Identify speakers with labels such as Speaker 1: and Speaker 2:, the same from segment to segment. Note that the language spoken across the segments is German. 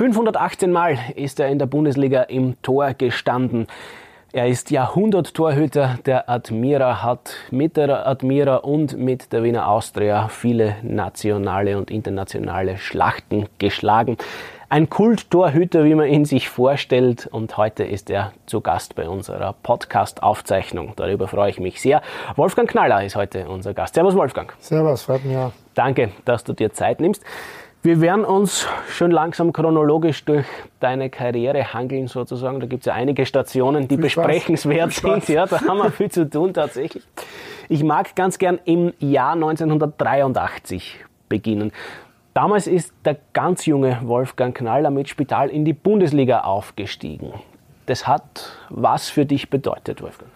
Speaker 1: 518 Mal ist er in der Bundesliga im Tor gestanden. Er ist Jahrhunderttorhüter der Admira, hat mit der Admira und mit der Wiener Austria viele nationale und internationale Schlachten geschlagen. Ein Kulttorhüter, wie man ihn sich vorstellt. Und heute ist er zu Gast bei unserer Podcast-Aufzeichnung. Darüber freue ich mich sehr. Wolfgang Knaller ist heute unser Gast. Servus, Wolfgang.
Speaker 2: Servus, freut mich auch.
Speaker 1: Danke, dass du dir Zeit nimmst. Wir werden uns schon langsam chronologisch durch deine Karriere hangeln, sozusagen. Da gibt es ja einige Stationen, die viel besprechenswert sind. Ja, da haben wir viel zu tun tatsächlich. Ich mag ganz gern im Jahr 1983 beginnen. Damals ist der ganz junge Wolfgang Knaller mit Spital in die Bundesliga aufgestiegen. Das hat was für dich bedeutet, Wolfgang?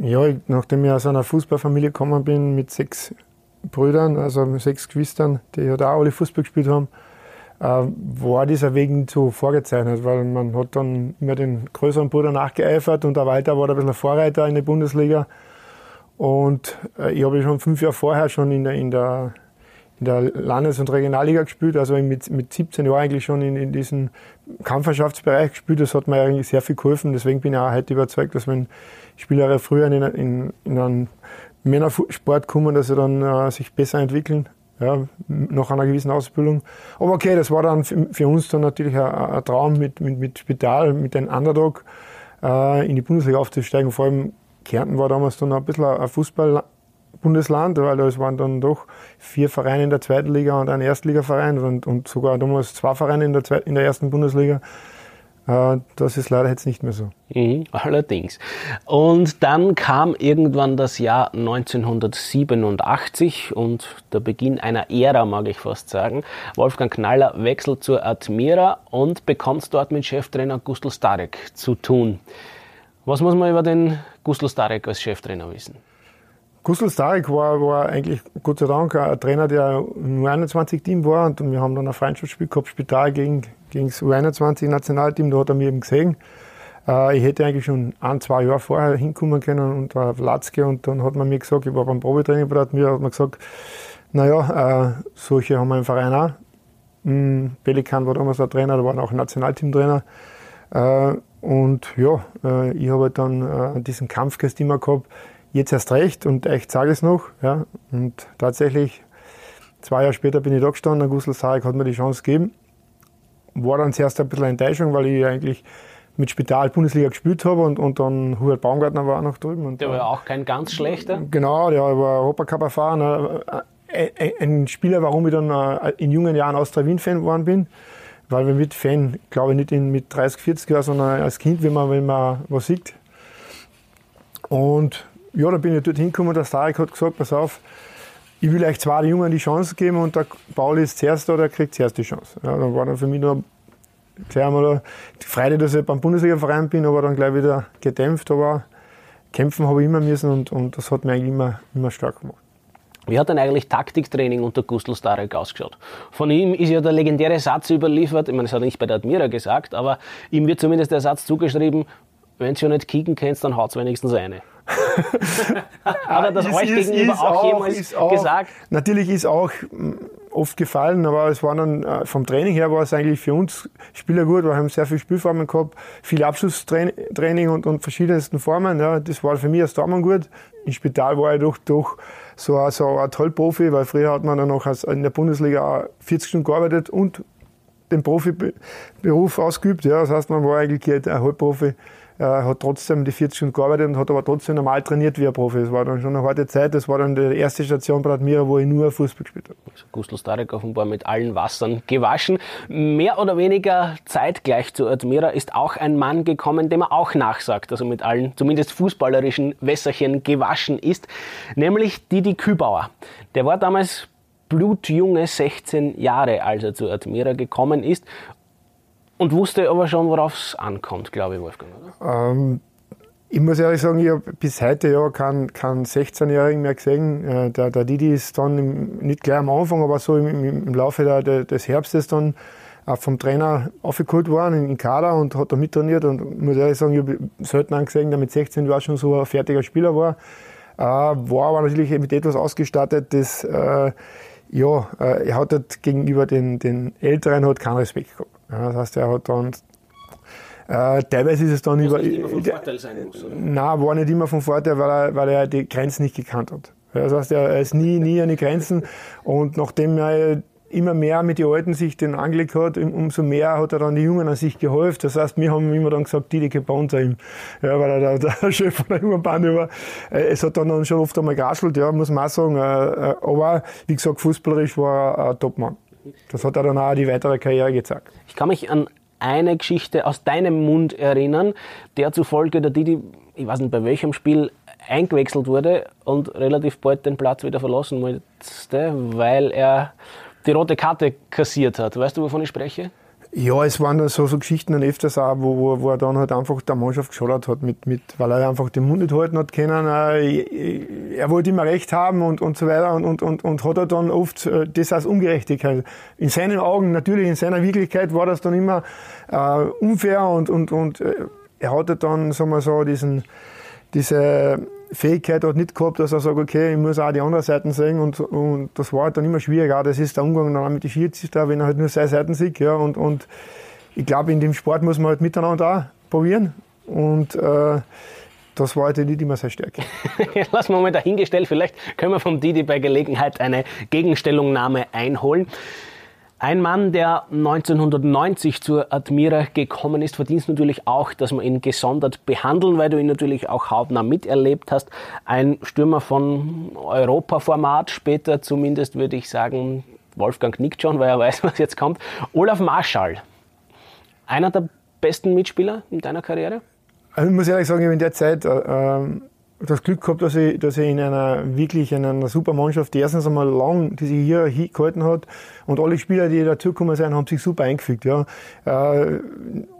Speaker 2: Ja, nachdem ich aus einer Fußballfamilie gekommen bin mit sechs Brüdern, also sechs Geschwistern, die halt auch alle Fußball gespielt haben, äh, war dieser Weg so vorgezeichnet, weil man hat dann immer den größeren Bruder nachgeeifert und der Walter war ein bisschen Vorreiter in der Bundesliga. Und äh, ich habe schon fünf Jahre vorher schon in der, in der, in der Landes- und Regionalliga gespielt, also mit, mit 17 Jahren eigentlich schon in, in diesem Kampfmannschaftsbereich gespielt. Das hat mir eigentlich sehr viel geholfen. Deswegen bin ich auch heute überzeugt, dass wenn Spieler früher in, in, in einem Männersport kommen, dass sie dann äh, sich besser entwickeln, ja, nach einer gewissen Ausbildung. Aber okay, das war dann für, uns dann natürlich ein, ein, Traum mit, mit, mit Spital, mit einem Underdog äh, in die Bundesliga aufzusteigen. Vor allem Kärnten war damals dann ein bisschen ein Fußball-Bundesland, weil es waren dann doch vier Vereine in der zweiten Liga und ein Erstligaverein und, und sogar damals zwei Vereine in der, zweiten, in der ersten Bundesliga. Äh, das ist leider jetzt nicht mehr so.
Speaker 1: Mhm, allerdings. Und dann kam irgendwann das Jahr 1987 und der Beginn einer Ära, mag ich fast sagen. Wolfgang Knaller wechselt zur Admira und bekommt dort mit Cheftrainer Gustl Starek zu tun. Was muss man über den Gustl Starek als Cheftrainer wissen?
Speaker 2: Gustl Starek war, war eigentlich Gott sei Dank ein Trainer, der im U21-Team war und wir haben dann ein Freundschaftsspiel gehabt, Spital gegen, gegen das U21-Nationalteam, da hat er mich eben gesehen. Äh, ich hätte eigentlich schon ein, zwei Jahre vorher hinkommen können und war Latzke und dann hat man mir gesagt, ich war beim Probetraining bei mir, hat man gesagt, naja, äh, solche haben wir im Verein auch. Mhm, Pelikan war damals der Trainer, da war auch ein Nationalteamtrainer. Äh, und ja, äh, ich habe halt dann äh, diesen Kampfgeist immer gehabt, jetzt erst recht und echt sage es noch. Ja. Und tatsächlich, zwei Jahre später bin ich da gestanden, Gustl Sarek hat mir die Chance gegeben. War dann zuerst ein bisschen Enttäuschung, weil ich eigentlich mit Spital Bundesliga gespielt habe und, und dann Hubert Baumgartner war auch noch drüben. Und
Speaker 1: der war ja auch kein ganz schlechter.
Speaker 2: Genau, der war Europacup erfahren. Äh, ein Spieler, warum ich dann äh, in jungen Jahren Austria Wien-Fan geworden bin. Weil wir mit Fan, glaube ich, nicht in, mit 30, 40 Jahren, sondern als Kind, wenn man, wenn man was sieht. Und ja, da bin ich dort hingekommen, der Starek hat gesagt, pass auf, ich will euch zwei Jungen die Chance geben und der Paul ist zuerst da, der kriegt zuerst die Chance. Ja, dann war dann für mich nur gleich einmal die Freude, dass ich beim Bundesliga-Verein bin, aber dann gleich wieder gedämpft, aber kämpfen habe ich immer müssen und, und das hat mich eigentlich immer, immer stark gemacht.
Speaker 1: Wie hat denn eigentlich Taktiktraining unter Gustl Starek ausgeschaut? Von ihm ist ja der legendäre Satz überliefert, ich meine, das hat er nicht bei der Admira gesagt, aber ihm wird zumindest der Satz zugeschrieben, wenn du ja nicht kicken kannst, dann haut wenigstens eine. Hat er das ist, euch ist, gegenüber ist auch, jemals auch, gesagt?
Speaker 2: Natürlich ist auch hm, oft gefallen, aber es war dann äh, vom Training her war es eigentlich für uns Spieler gut. Wir haben sehr viele Spielformen gehabt, viel Abschlusstraining und, und verschiedensten Formen. Ja, das war für mich als Dormann gut. Im Spital war ich doch, doch so, ein, so ein Tollprofi, weil früher hat man dann noch in der Bundesliga 40 Stunden gearbeitet und den Profiberuf ausgeübt. Ja, das heißt, man war eigentlich ein Halbprofi er hat trotzdem die 40 Stunden gearbeitet und hat aber trotzdem normal trainiert wie ein Profi. Das war dann schon eine harte Zeit. Das war dann die erste Station bei Admira, wo ich nur Fußball gespielt habe.
Speaker 1: Also Gustl Starek offenbar mit allen Wassern gewaschen. Mehr oder weniger zeitgleich zu Admira ist auch ein Mann gekommen, dem er auch nachsagt, also mit allen, zumindest fußballerischen Wässerchen gewaschen ist, nämlich Didi Kübauer. Der war damals blutjunge 16 Jahre, als er zu Admira gekommen ist und wusste aber schon, worauf es ankommt, glaube ich, Wolfgang, oder?
Speaker 2: Ähm, ich muss ehrlich sagen, ich habe bis heute ja keinen, keinen 16-Jährigen mehr gesehen. Äh, der, der Didi ist dann im, nicht gleich am Anfang, aber so im, im Laufe der, der, des Herbstes dann auch vom Trainer aufgeholt worden in Kader und hat da mittrainiert. Und ich muss ehrlich sagen, ich habe selten einen gesehen, der mit 16 Jahren schon so ein fertiger Spieler war. Äh, war aber natürlich mit etwas ausgestattet, das, äh, ja, äh, er hat halt gegenüber den, den Älteren hat keinen Respekt gehabt. Ja, das heißt, er hat dann äh, teilweise ist es dann
Speaker 1: Was
Speaker 2: über.
Speaker 1: nicht immer von Vorteil sein muss, oder?
Speaker 2: Nein, war nicht immer von Vorteil, weil er, weil er die Grenzen nicht gekannt hat. Ja, Das heißt, er ist nie, nie an die Grenzen und nachdem er immer mehr mit den Alten sich den angelegt hat, um- umso mehr hat er dann die Jungen an sich geholfen. Das heißt, wir haben immer dann gesagt, die, die gebannt ihm. Ja, weil er der, der Chef von der jungen Bande war. Äh, Es hat dann schon oft einmal geraschelt, ja, muss man auch sagen. Äh, äh, Aber, wie gesagt, fußballerisch war er ein Topmann. Das hat er dann auch die weitere Karriere gezeigt.
Speaker 1: Ich kann mich an eine Geschichte aus deinem Mund erinnern, der zufolge der Didi, ich weiß nicht bei welchem Spiel, eingewechselt wurde und relativ bald den Platz wieder verlassen musste, weil er die rote Karte kassiert hat. Weißt du, wovon ich spreche?
Speaker 2: Ja, es waren dann so, so Geschichten dann öfters auch, wo, wo, wo er dann halt einfach der Mannschaft geschadet hat, mit, mit, weil er einfach den Mund nicht halten hat können. Äh, Er wollte immer Recht haben und, und so weiter und, und, und, und hat er dann oft äh, das als Ungerechtigkeit. In seinen Augen, natürlich in seiner Wirklichkeit war das dann immer äh, unfair und, und, und äh, er hatte dann, sagen wir so, diesen, diese Fähigkeit hat nicht gehabt, dass er sagt, okay, ich muss auch die andere Seiten sehen und, und das war halt dann immer schwieriger. Das ist der Umgang dann mit den Schiedsrichter, wenn er halt nur seine Seiten sieht. Ja, und, und ich glaube, in dem Sport muss man halt miteinander auch probieren und äh, das war halt nicht immer seine Stärke.
Speaker 1: Lassen wir mal dahingestellt. Vielleicht können wir vom Didi bei Gelegenheit eine Gegenstellungnahme einholen. Ein Mann, der 1990 zur Admira gekommen ist, verdient natürlich auch, dass wir ihn gesondert behandeln, weil du ihn natürlich auch hautnah miterlebt hast. Ein Stürmer von Europaformat, später zumindest würde ich sagen, Wolfgang nickt schon, weil er weiß, was jetzt kommt. Olaf Marschall, einer der besten Mitspieler in deiner Karriere?
Speaker 2: Also ich muss ehrlich sagen, in der Zeit äh, ähm, das Glück gehabt, dass ich, dass ich in einer wirklich in einer super Mannschaft, die erstens einmal lang diese Hierarchie gehalten hat und alle Spieler, die dazugekommen sind, haben sich super eingefügt. Ja. Äh,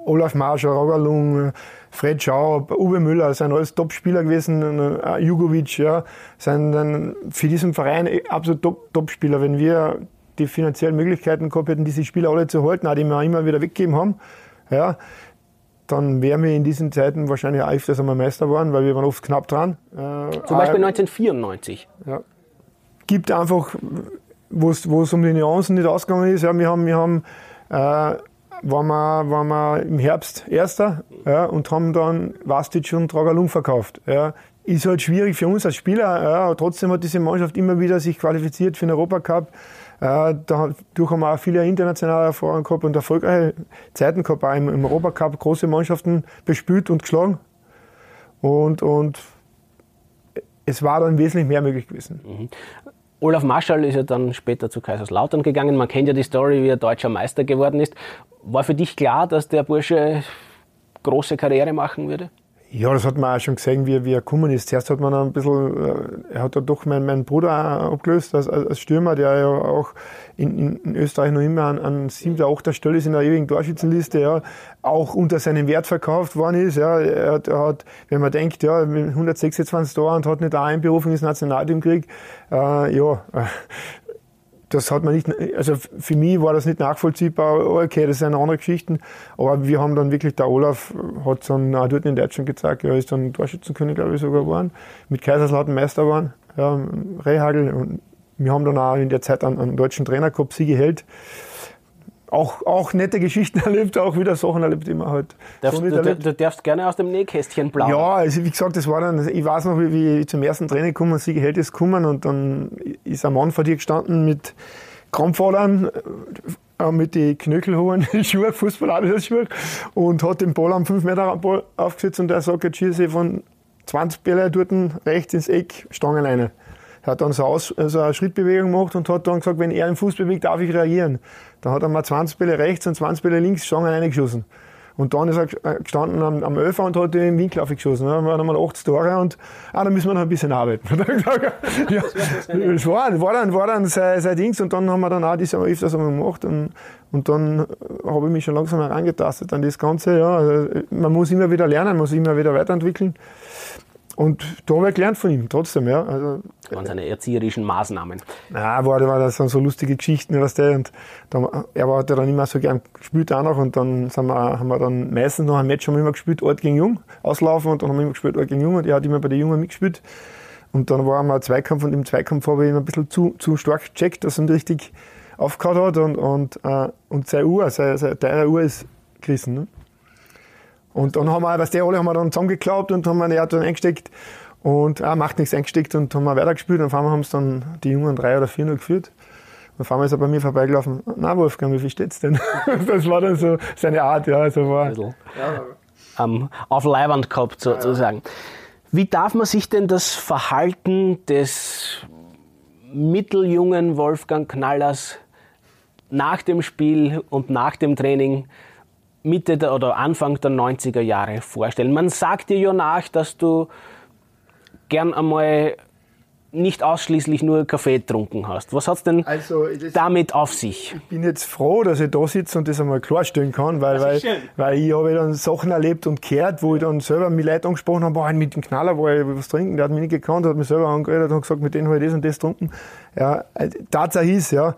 Speaker 2: Olaf Marschall, Rogalung, Fred Schaub, Uwe Müller, sind alles Top-Spieler gewesen, äh, Jugovic, ja, sind dann für diesen Verein absolut Top- Top-Spieler. Wenn wir die finanziellen Möglichkeiten gehabt hätten, diese Spieler alle zu halten, auch die wir immer wieder weggegeben haben, ja, dann wären wir in diesen Zeiten wahrscheinlich auch öfters einmal Meister geworden, weil wir waren oft knapp dran. Äh,
Speaker 1: Zum Beispiel 1994.
Speaker 2: ja. Gibt einfach, wo es wo es um die Nuancen nicht ausgegangen ist. Ja, wir haben, wir haben äh, waren, wir, waren wir im Herbst Erster ja, und haben dann Vastic und Tragalung verkauft. Ja. Ist halt schwierig für uns als Spieler. Ja, aber trotzdem hat diese Mannschaft immer wieder sich qualifiziert für den Europacup. Äh, dadurch haben wir auch viele internationale Erfahrungen gehabt und erfolgreiche Zeiten gehabt, auch im, im Europacup große Mannschaften bespielt und geschlagen. Und, und es war dann wesentlich mehr möglich gewesen.
Speaker 1: Olaf Marschall ist ja dann später zu Kaiserslautern gegangen. Man kennt ja die Story, wie er deutscher Meister geworden ist. War für dich klar, dass der Bursche große Karriere machen würde?
Speaker 2: Ja, das hat man auch schon gesehen, wie, wie er gekommen ist. Zuerst hat man ein bisschen, äh, er hat ja doch meinen, meinen Bruder auch abgelöst als, als Stürmer, der ja auch in, in, Österreich noch immer an, an siebter, achter Stelle ist in der ewigen Torschützenliste, ja, auch unter seinem Wert verkauft worden ist. Ja. Er, hat, er hat, wenn man denkt, ja, 126 Tore und hat nicht eine Einberufung ins Nationalteam gekriegt, äh, ja, das hat man nicht, also für mich war das nicht nachvollziehbar. Okay, das sind andere Geschichten. Aber wir haben dann wirklich, der Olaf hat dann auch dort in Deutschland gezeigt, er ist dann Torschützenkönig, glaube ich, sogar geworden. Mit Kaiserslautern Meister geworden, ja, Rehagel. Und wir haben dann auch in der Zeit einen, einen deutschen Trainer gehabt, Sigi Held. Auch, auch nette Geschichten erlebt, auch wieder Sachen erlebt, die man halt
Speaker 1: Darfst,
Speaker 2: so nicht
Speaker 1: du, du,
Speaker 2: erlebt.
Speaker 1: du darfst gerne aus dem Nähkästchen plaudern.
Speaker 2: Ja, also wie gesagt, das war dann, ich weiß noch, wie, wie ich zum ersten Training gekommen und Sigi Held ist gekommen und dann ist ein Mann vor dir gestanden mit Krampfadern, äh, mit den Knöchelhohen Schuhe, Fußball-Schuhe und hat den Ball am 5 Meter Ball aufgesetzt und er sagt, jetzt schieße ich von 20 Bälle dort rechts ins Eck, Stangenleine. Er hat dann so, aus, so eine Schrittbewegung gemacht und hat dann gesagt, wenn er den Fuß bewegt, darf ich reagieren. Dann hat er mal 20 Bälle rechts und 20 Bälle links Stangen reingeschossen. Und dann ist er gestanden am, am Öfer und hat den Winkel aufgeschossen. Dann haben wir nochmal 80 Tore und ah, da müssen wir noch ein bisschen arbeiten. Ja, das war, war dann, war dann sein, sein Dings und dann haben wir dann auch das öfters einmal gemacht und, und dann habe ich mich schon langsam herangetastet an das Ganze. Ja. Also, man muss immer wieder lernen, man muss immer wieder weiterentwickeln. Und da habe ich gelernt von ihm, trotzdem, ja. Also,
Speaker 1: Das waren seine erzieherischen Maßnahmen.
Speaker 2: na, war, war das dann so lustige Geschichten, weißt du, und dann, er war- hat ja dann immer so gern gespielt auch noch und dann sind wir, haben wir dann meistens noch ein Match haben wir immer gespielt, Ort gegen Jung, auslaufen und dann haben wir immer gespielt, Ort gegen Jung und er hat immer bei den Jungen mitgespielt. Und dann war einmal ein Zweikampf und im Zweikampf habe ich ihn ein bisschen zu, zu stark gecheckt, dass er ihn richtig aufgehört hat und, und, äh, und seine Uhr, seine, seine teure Uhr ist gerissen. Ne? Und dann haben wir, was die alle haben wir dann zusammengeklappt und haben eine dann eingesteckt und ah, macht nichts eingesteckt und haben wir weitergespielt und auf einmal haben es dann die Jungen drei oder vier noch geführt. Und auf einmal ist er bei mir vorbeigelaufen. Na Wolfgang, wie viel steht's denn? das war dann so seine Art, ja. Also war, ja.
Speaker 1: Um, auf Leiband gehabt sozusagen. Ja. Wie darf man sich denn das Verhalten des mitteljungen Wolfgang Knallers nach dem Spiel und nach dem Training Mitte der, oder Anfang der 90er Jahre vorstellen? Man sagt dir ja nach, dass du gern einmal nicht ausschließlich nur Kaffee getrunken hast. Was hat es denn also, damit auf sich?
Speaker 2: Ich bin jetzt froh, dass ich da sitze und das einmal klarstellen kann, weil, weil, weil ich habe dann Sachen erlebt und gehört, wo ich dann selber mit Leuten angesprochen habe, boah, mit dem Knaller war ich was trinken, der hat mich nicht gekannt, hat mich selber angeredet und gesagt, mit denen habe ich das und das getrunken. Ja, Tatsache ist, ja,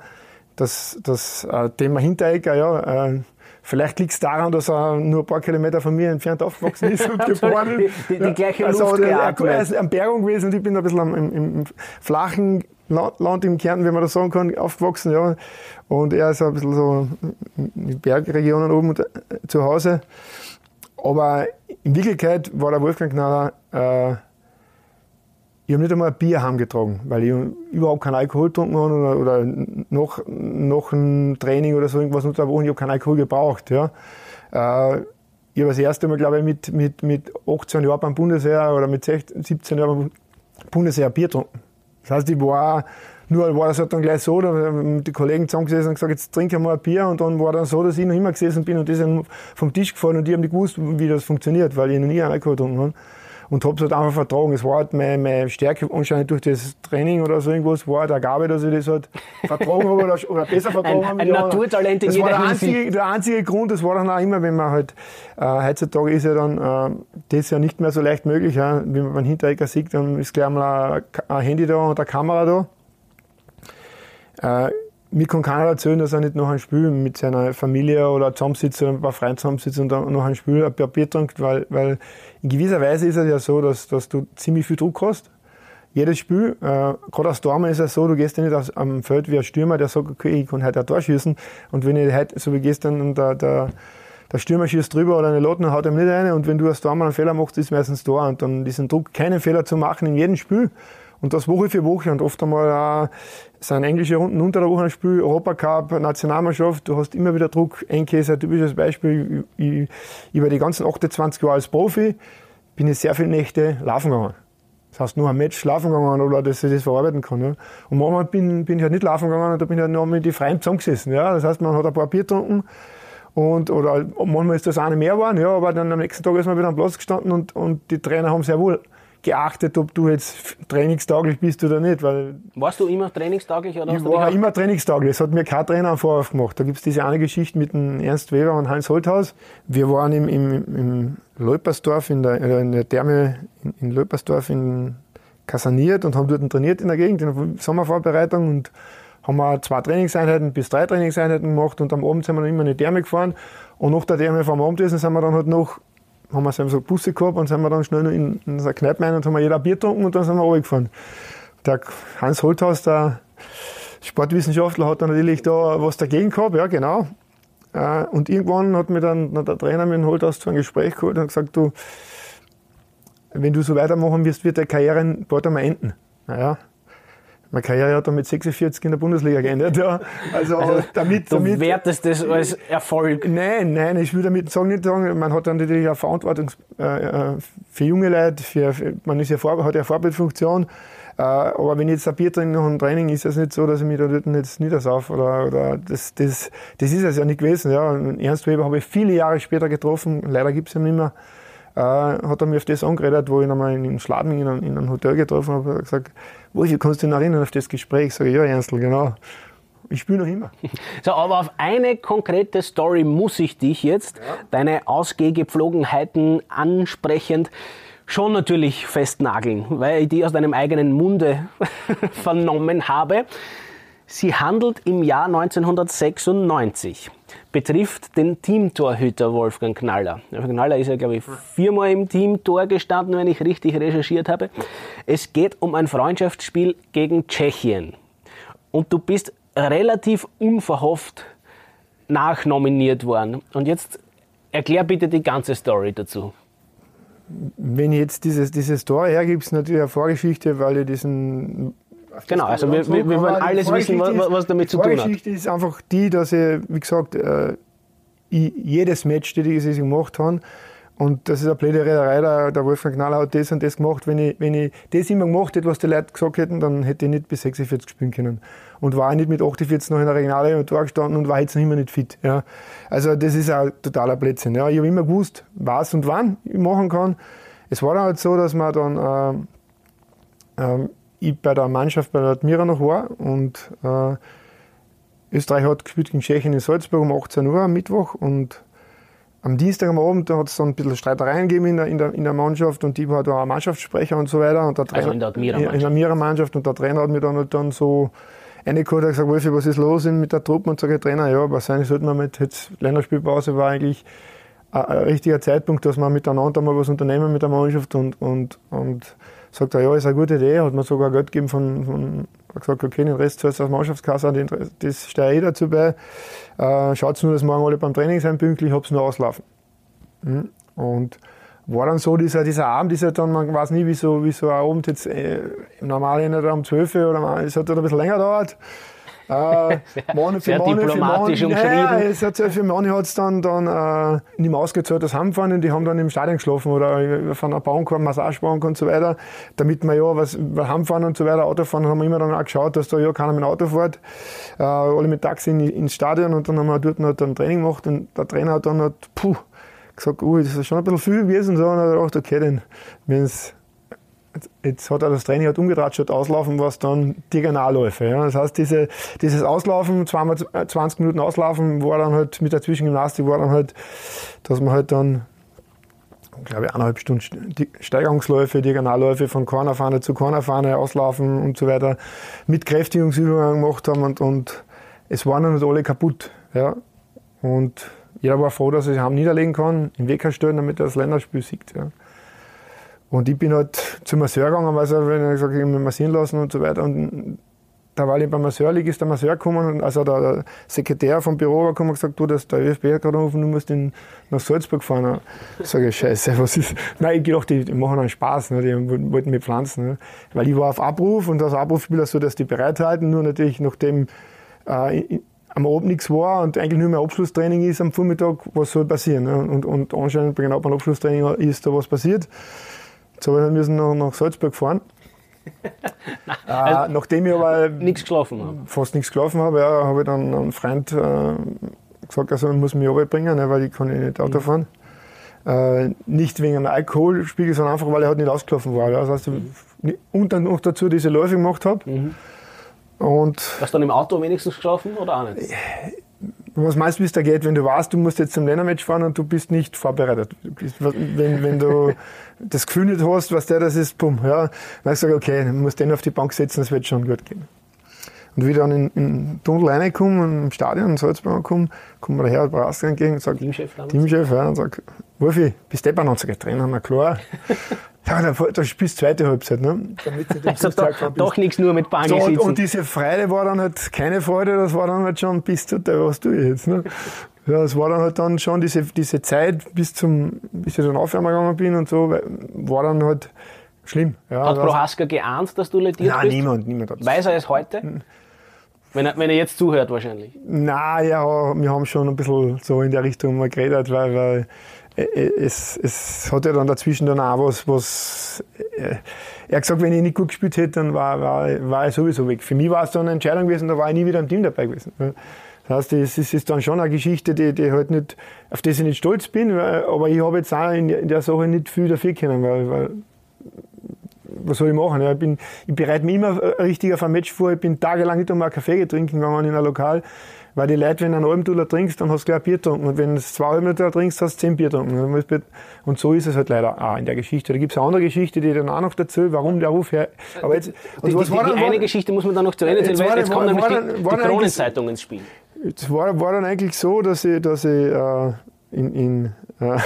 Speaker 2: dass das äh, Thema Hinteregger, ja, äh, Vielleicht liegt es daran, dass er nur ein paar Kilometer von mir entfernt aufgewachsen ist und geboren.
Speaker 1: die, die, die gleiche also, Luft also,
Speaker 2: er ist am Bergung gewesen und ich bin ein bisschen im, im, flachen Land im Kern, wie man das sagen kann, aufgewachsen. Ja. Und er ist ein bisschen so in Bergregionen oben äh, zu Hause. Aber in Wirklichkeit war der Wolfgang Knaller äh, ich habe nicht einmal ein Bier heimgetragen, weil ich überhaupt keinen Alkohol getrunken habe oder, oder noch, noch ein Training oder so irgendwas unter der Woche. Ich habe keinen Alkohol gebraucht. Ja. Äh, ich habe das erste Mal, glaube ich, mit, mit, mit 18 Jahren beim Bundesheer oder mit 16, 17 Jahren beim Bundesheer Bier getrunken. Das heißt, ich war nur war das halt dann gleich so, da haben wir den Kollegen zusammengesessen und gesagt, jetzt trinke ich mal ein Bier und dann war dann so, dass ich noch immer gesessen bin und die sind vom Tisch gefallen und die haben nicht gewusst, wie das funktioniert, weil ich noch nie einen Alkohol getrunken habe und habe es halt einfach vertragen. Es war halt meine, meine Stärke anscheinend durch das Training oder so irgendwas, war halt der Gabe, dass ich das halt vertragen habe oder, oder besser vertragen habe.
Speaker 1: Ein, ein Naturtalent in
Speaker 2: Das war der einzige, der einzige Grund, das war dann auch immer, wenn man halt, äh, heutzutage ist ja dann äh, das ja nicht mehr so leicht möglich, ja. wenn man beim Hinterecker sieht, dann ist gleich mal ein, ein Handy da und eine Kamera da. Äh, mir kann keiner erzählen, dass er nicht noch ein Spiel mit seiner Familie oder zusammensitzt oder ein paar Freunden zusammensitzt und dann noch ein Spiel ein Bier trinkt, weil, weil in gewisser Weise ist es ja so, dass, dass du ziemlich viel Druck hast. Jedes Spiel, äh, gerade als Stürmer ist es so, du gehst ja nicht aus, am Feld wie ein Stürmer, der sagt, okay, ich kann heute ein Tor schießen. Und wenn ich heute, so wie gestern, und der, der, der Stürmer schießt drüber oder eine Loten haut ihm nicht eine und wenn du als Stürmer einen Fehler machst, ist es meistens Tor. Und dann diesen Druck, keinen Fehler zu machen in jedem Spiel, und das Woche für Woche und oft einmal auch sind englische Runden unter der Woche ein Spiel, Europacup, Nationalmannschaft. Du hast immer wieder Druck. Enke ist ein typisches Beispiel. Ich, über die ganzen 28 Jahre als Profi bin ich sehr viele Nächte laufen gegangen. Das heißt, nur ein Match laufen gegangen oder dass ich das verarbeiten kann. Ja. Und manchmal bin, bin ich halt nicht laufen gegangen und da bin ich halt noch mit den Freien zusammengesessen. Ja. Das heißt, man hat ein paar Bier getrunken und, oder manchmal ist das eine mehr geworden, ja, aber dann am nächsten Tag ist man wieder am Platz gestanden und, und die Trainer haben sehr wohl geachtet, ob du jetzt trainingstauglich bist oder nicht. Weil
Speaker 1: Warst du immer trainingstauglich? Oder
Speaker 2: ich war immer trainingstauglich. Es hat mir kein Trainer einen Vorwurf gemacht. Da gibt es diese eine Geschichte mit dem Ernst Weber und Heinz Holthaus. Wir waren im, im, im Leupersdorf, in der, in der Therme in, in Leupersdorf in kasaniert und haben dort trainiert in der Gegend, in der Sommervorbereitung und haben wir zwei Trainingseinheiten bis drei Trainingseinheiten gemacht und am Abend sind wir dann immer in die Therme gefahren und nach der Therme vom Abendessen sind wir dann halt noch haben wir so Busse gehabt und sind wir dann schnell in, in so Kneipe rein und haben jeder ein Bier getrunken und dann sind wir runtergefahren. Der Hans Holthaus, der Sportwissenschaftler, hat dann natürlich da was dagegen gehabt, ja genau. Äh, und irgendwann hat mir dann der Trainer mit dem Holthaus zu einem Gespräch geholt und gesagt, du, wenn du so weitermachen wirst, wird deine Karriere bald einmal enden. Naja, meine Karriere hat dann mit 46 in der Bundesliga geendet. Ja. Also, also
Speaker 1: damit, du damit, wertest das als Erfolg?
Speaker 2: Nein, nein, ich will damit sagen, nicht sagen, man hat dann natürlich auch Verantwortung äh, äh, für junge Leute, für, man ist ja vor, hat ja Vorbildfunktion. Äh, aber wenn ich jetzt ein Bier trinke nach einem Training, ist es nicht so, dass ich mich da jetzt niedersauf. Oder, oder das, das, das ist es ja nicht gewesen. Ja. Ernst Weber habe ich viele Jahre später getroffen, leider gibt es ihn nicht mehr äh, hat er mich auf das angeredet, wo ich ihn einmal in Schladming in, in einem Hotel getroffen habe. Er gesagt, Wolfi, kannst du dich noch erinnern auf das Gespräch? Sag ich, ja, Ernstl, genau. Ich spiele noch immer.
Speaker 1: So, aber auf eine konkrete Story muss ich dich jetzt, ja. deine Ausgehgepflogenheiten ansprechend, schon natürlich festnageln, weil ich die aus deinem eigenen Munde vernommen habe. Sie handelt im Jahr 1996 betrifft den Teamtorhüter Wolfgang Knaller. Wolfgang Knaller ist ja, glaube ich, viermal im Teamtor gestanden, wenn ich richtig recherchiert habe. Es geht um ein Freundschaftsspiel gegen Tschechien. Und du bist relativ unverhofft nachnominiert worden. Und jetzt erklär bitte die ganze Story dazu.
Speaker 2: Wenn ich jetzt dieses, diese Story hergebe, ist natürlich eine Vorgeschichte, weil ich diesen
Speaker 1: Genau, also wir, wir, wir wollen alles wissen, was, was damit zu tun hat.
Speaker 2: Die Vorgeschichte ist einfach die, dass ich, wie gesagt, äh, ich jedes Match, das ich gemacht habe, und das ist eine blöde Rederei, der, Wolfgang Knaller hat das und das gemacht. Wenn ich, wenn ich das immer gemacht hätte, was die Leute gesagt hätten, dann hätte ich nicht bis 46 spielen können. Und war ich nicht mit 48 noch in der Regionale und Tor gestanden und war jetzt noch immer nicht fit. Ja. Also das ist ein totaler Blödsinn. Ja. Ich habe immer gewusst, was und wann ich machen kann. Es war dann halt so, dass man dann äh, äh, ich bei der Mannschaft bei der Admira noch war und äh, Österreich hat gespielt gegen Tschechien in Salzburg um 18 Uhr am Mittwoch und am Dienstag am Abend hat es dann ein bisschen Streitereien gegeben in der, in der, in der Mannschaft und die war da ein Mannschaftssprecher und so weiter. Und der
Speaker 1: Trainer, also in der Admira-Mannschaft.
Speaker 2: In der Admira-Mannschaft und der Trainer hat mir dann, halt dann so reingeholt und gesagt, Wolfi, was ist los mit der Truppe? Und sage, Trainer, ja, wahrscheinlich sollte man mit jetzt Länderspielpause war eigentlich ein, ein richtiger Zeitpunkt, dass man miteinander mal was unternehmen mit der Mannschaft und, und, und sagt er, ja, ist eine gute Idee, hat mir sogar Geld gegeben von, von hat gesagt, okay, den Rest zahlst du aus Mannschaftskasse, das stehe ich dazu bei. Äh, Schaut nur, dass morgen alle beim Training sein pünktlich, hab's nur auslaufen. Mhm. Und war dann so dieser, dieser Abend, ist dann, man weiß nie, wie so, ein Abend jetzt, äh, im Normalen um 12 Uhr oder es hat ein bisschen länger gedauert.
Speaker 1: Äh, Monat Sehr Monat diplomatisch
Speaker 2: für
Speaker 1: Monat, umschrieben. Ja,
Speaker 2: es hat, für Monate hat es dann, dann äh, nicht mehr ausgezahlt, das Heimfahren und die haben dann im Stadion geschlafen oder von einer Bank, Massagebank und so weiter, damit wir ja was, Heimfahren und so weiter, Autofahren, haben wir immer dann auch geschaut, dass da ja keiner mit dem Auto fährt, äh, alle mit Taxi in, ins Stadion und dann haben wir dort noch ein Training gemacht und der Trainer hat dann hat, puh, gesagt, oh, das ist schon ein bisschen viel gewesen, so, und dann hat er gedacht, okay, dann, wenn es Jetzt hat er das Training halt umgedreht, statt auslaufen, was dann Diagonalläufe. Ja. Das heißt, diese, dieses Auslaufen, zweimal 20 Minuten Auslaufen, war dann halt mit der Zwischengymnastik, war dann halt, dass man halt dann, glaube ich, eineinhalb Stunden Steigerungsläufe, Diagonalläufe von Cornerfahne zu Cornerfahne, Auslaufen und so weiter, mit Kräftigungsübungen gemacht haben und, und es waren dann nicht alle kaputt. Ja. Und jeder war froh, dass er sich haben niederlegen kann, im Weg stellen, damit er das Länderspiel siegt. Ja. Und ich bin halt zum Masseur gegangen, weil also, wenn er gesagt ich mich massieren lassen und so weiter. Und da war ich beim Masseur, liegt, ist der Masseur gekommen, und also der, der Sekretär vom Büro gekommen und gesagt, du, das, der ÖFB hat gerade angerufen, du musst in, nach Salzburg fahren. Ich sage, scheiße, was ist? Nein, ich gedacht, die, die machen einen Spaß, ne? die wollten mich pflanzen. Ne? Weil ich war auf Abruf und das Abrufspiel ist so, dass die bereithalten, nur natürlich nachdem äh, am Abend nichts war und eigentlich nur mehr Abschlusstraining ist am Vormittag, was soll passieren? Ne? Und, und anscheinend genau beim Abschlusstraining ist da was passiert. Jetzt habe ich müssen noch nach Salzburg fahren. äh, nachdem ich aber
Speaker 1: nichts geschlafen habe.
Speaker 2: fast nichts geschlafen habe, ja, habe ich dann einen Freund äh, gesagt, also ich muss mich runterbringen, ne, weil ich kann nicht Auto mhm. fahren. Äh, nicht wegen einem Alkoholspiegel, sondern einfach, weil er halt nicht ausgelaufen war. Ja. Das heißt, mhm. und dann noch dazu diese Läufe gemacht habe. Mhm.
Speaker 1: Und Hast du dann im Auto wenigstens geschlafen oder auch nicht?
Speaker 2: Was meinst du, wie es da geht, wenn du weißt, du musst jetzt zum Ländermatch fahren und du bist nicht vorbereitet? Bist, wenn, wenn du das Gefühl nicht hast, was der das ist, bumm, ja, dann ich sage, okay, du musst den auf die Bank setzen, das wird schon gut gehen. Und wie dann in, in den Tunnel reinkomme, im Stadion in Salzburg komme, kommt mir der Herr Braster entgegen und sagt, Teamchef, Teamchef ja, und sagt, Wolfi, bist du deppern? Und sage, Trainer, na klar. Ja, da, da spielst du zweite Halbzeit, ne?
Speaker 1: Damit du also doch, doch nichts nur mit Bange
Speaker 2: so, und, und, diese Freude war dann halt keine Freude, das war dann halt schon, bist du da, was tue ich jetzt, ne? Ja, das war dann halt dann schon diese, diese Zeit bis zum, bis ich dann aufwärmen gegangen bin und so, war dann halt schlimm.
Speaker 1: Ja, hat Prohaska geahnt, dass du lediert
Speaker 2: Nein, bist? Nein, niemand, niemand
Speaker 1: hat Weiß er es heute? Hm. Wenn er, wenn er jetzt zuhört wahrscheinlich.
Speaker 2: Nein, ja, wir haben schon ein bisschen so in der Richtung mal geredet, weil, weil äh, äh, es, es hat ja dann dazwischen dann auch was, was äh, er hat gesagt, wenn ich nicht gut gespielt hätte, dann war, war, war ich sowieso weg. Für mich war es dann eine Entscheidung gewesen, da war ich nie wieder im Team dabei gewesen. Das heißt, es ist dann schon eine Geschichte, die, die halt nicht, auf die ich nicht stolz bin, weil, aber ich habe jetzt auch in der, Sache nicht viel dafür können, weil, weil was soll ich machen? Ja, ich, bin, ich bereite mich immer richtig auf ein Match vor. Ich bin tagelang nicht einmal Kaffee getrunken gegangen in ein Lokal. Weil die Leute, wenn du einen Dollar trinkst, dann hast du gleich ein Bier getrunken. Und wenn du zwei Dollar trinkst, hast du zehn Bier getrunken. Und so ist es halt leider auch in der Geschichte. Da gibt es eine andere Geschichte, die dann auch noch dazu, warum der Ruf her.
Speaker 1: Aber jetzt, die, die, die, die eine Geschichte muss man dann noch zu Ende erzählen, weil jetzt kommt nämlich die, die Kronenzeitung ins Spiel.
Speaker 2: Es war, war dann eigentlich so, dass ich, dass ich äh, in, in, äh,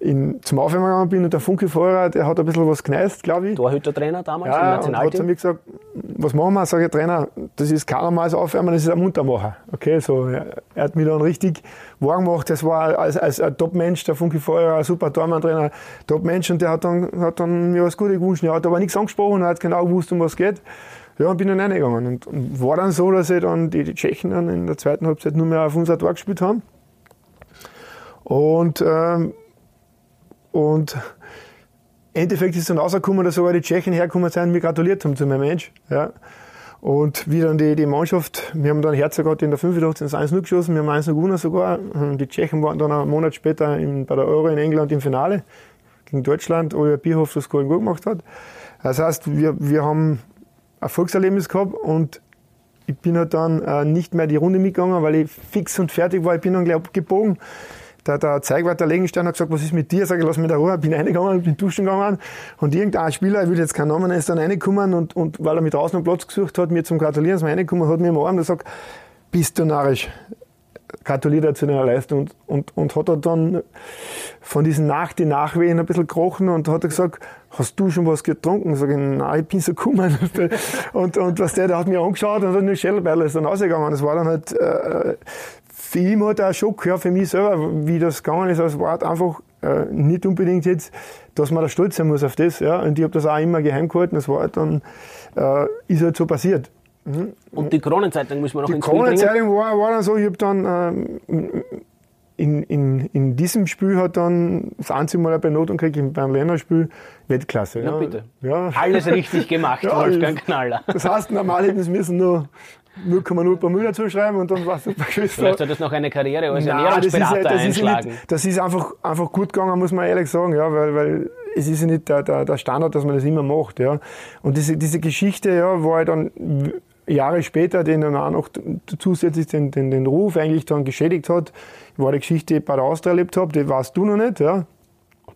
Speaker 2: in, zum Aufwärmen gegangen bin und der Funke-Fahrer, der hat ein bisschen was gekneist, glaube ich.
Speaker 1: Torhüter-Trainer damals
Speaker 2: ja, im Nationalteam. Hat zu mir gesagt, was machen wir? Sag ich, Trainer, das ist kein normales Aufwärmen, das ist ein Muntermacher. Okay, so, er, er hat mich dann richtig warm gemacht. Das war als, als ein Top-Mensch, der Funke-Fahrer, ein super Tormann-Trainer, Top-Mensch und der hat dann, hat dann mir was Gutes gewünscht. Er hat aber nichts angesprochen, er hat genau gewusst, um was es geht. Ja, und bin dann reingegangen. Und, und war dann so, dass ich dann die, die Tschechen dann in der zweiten Halbzeit nur mehr auf unser Tor gespielt haben. Und, ähm, und im Endeffekt ist dann rausgekommen, dass sogar die Tschechen hergekommen sind und mir gratuliert haben zu meinem Mensch. Ja. Und wie dann die, die Mannschaft, wir haben dann Herzer gehabt in der 85 das 1-0 geschossen, wir haben 1 gewonnen sogar. Die Tschechen waren dann einen Monat später in, bei der Euro in England im Finale gegen Deutschland, wo Bierhoff das Goal gut gemacht hat. Das heißt, wir, wir haben Erfolgserlebnis gehabt und ich bin halt dann äh, nicht mehr die Runde mitgegangen, weil ich fix und fertig war. Ich bin dann gleich abgebogen. Der, der Zeigwart, der Legenstein, hat gesagt, was ist mit dir? Sag ich, lass mich da Ruhe. Bin reingegangen, bin duschen gegangen. Und irgendein Spieler, ich will jetzt keinen Namen, ist dann reingekommen und, und weil er mit draußen einen Platz gesucht hat, mir zum Gratulieren ist mir reingekommen, hat mir im Arm gesagt, bist du narrisch gratuliert er zu deiner Leistung und, und, und hat er dann von diesen Nach die Nachwehen ein bisschen gekrochen und hat er gesagt, hast du schon was getrunken? Sag ich, nein, ich bin so gekommen. und, und was der, der hat mich angeschaut und hat nur Schellbeil ist dann rausgegangen. Das war dann halt, äh, für ihn hat er ein Schock, ja, für mich selber, wie das gegangen ist, es war halt einfach äh, nicht unbedingt jetzt, dass man da stolz sein muss auf das, ja. Und ich habe das auch immer geheim gehalten, das war halt dann, äh, ist halt so passiert.
Speaker 1: Mhm. Und die Kronenzeitung müssen wir noch
Speaker 2: die ins Die Kronenzeitung war, war dann so, ich habe dann ähm, in, in, in diesem Spiel hat dann das einzige Mal eine Benotung gekriegt beim Länderspiel Weltklasse.
Speaker 1: Ja, ja, bitte. Ja. Alles richtig gemacht, ja, Wolfgang Knaller.
Speaker 2: Das heißt, normal hätten sie müssen nur 0,0 Promille dazu schreiben und dann war es super
Speaker 1: Vielleicht hat das noch eine Karriere als Ernährungsberater das ist, das einschlagen.
Speaker 2: Ist das ist einfach, einfach gut gegangen, muss man ehrlich sagen, ja, weil, weil es ist ja nicht der, der, der Standard, dass man das immer macht. Ja. Und diese, diese Geschichte ja, war halt dann Jahre später, den dann auch noch zusätzlich den, den, den Ruf eigentlich dann geschädigt hat, war die Geschichte bei der Austria erlebt habe, die weißt du noch nicht. Ja.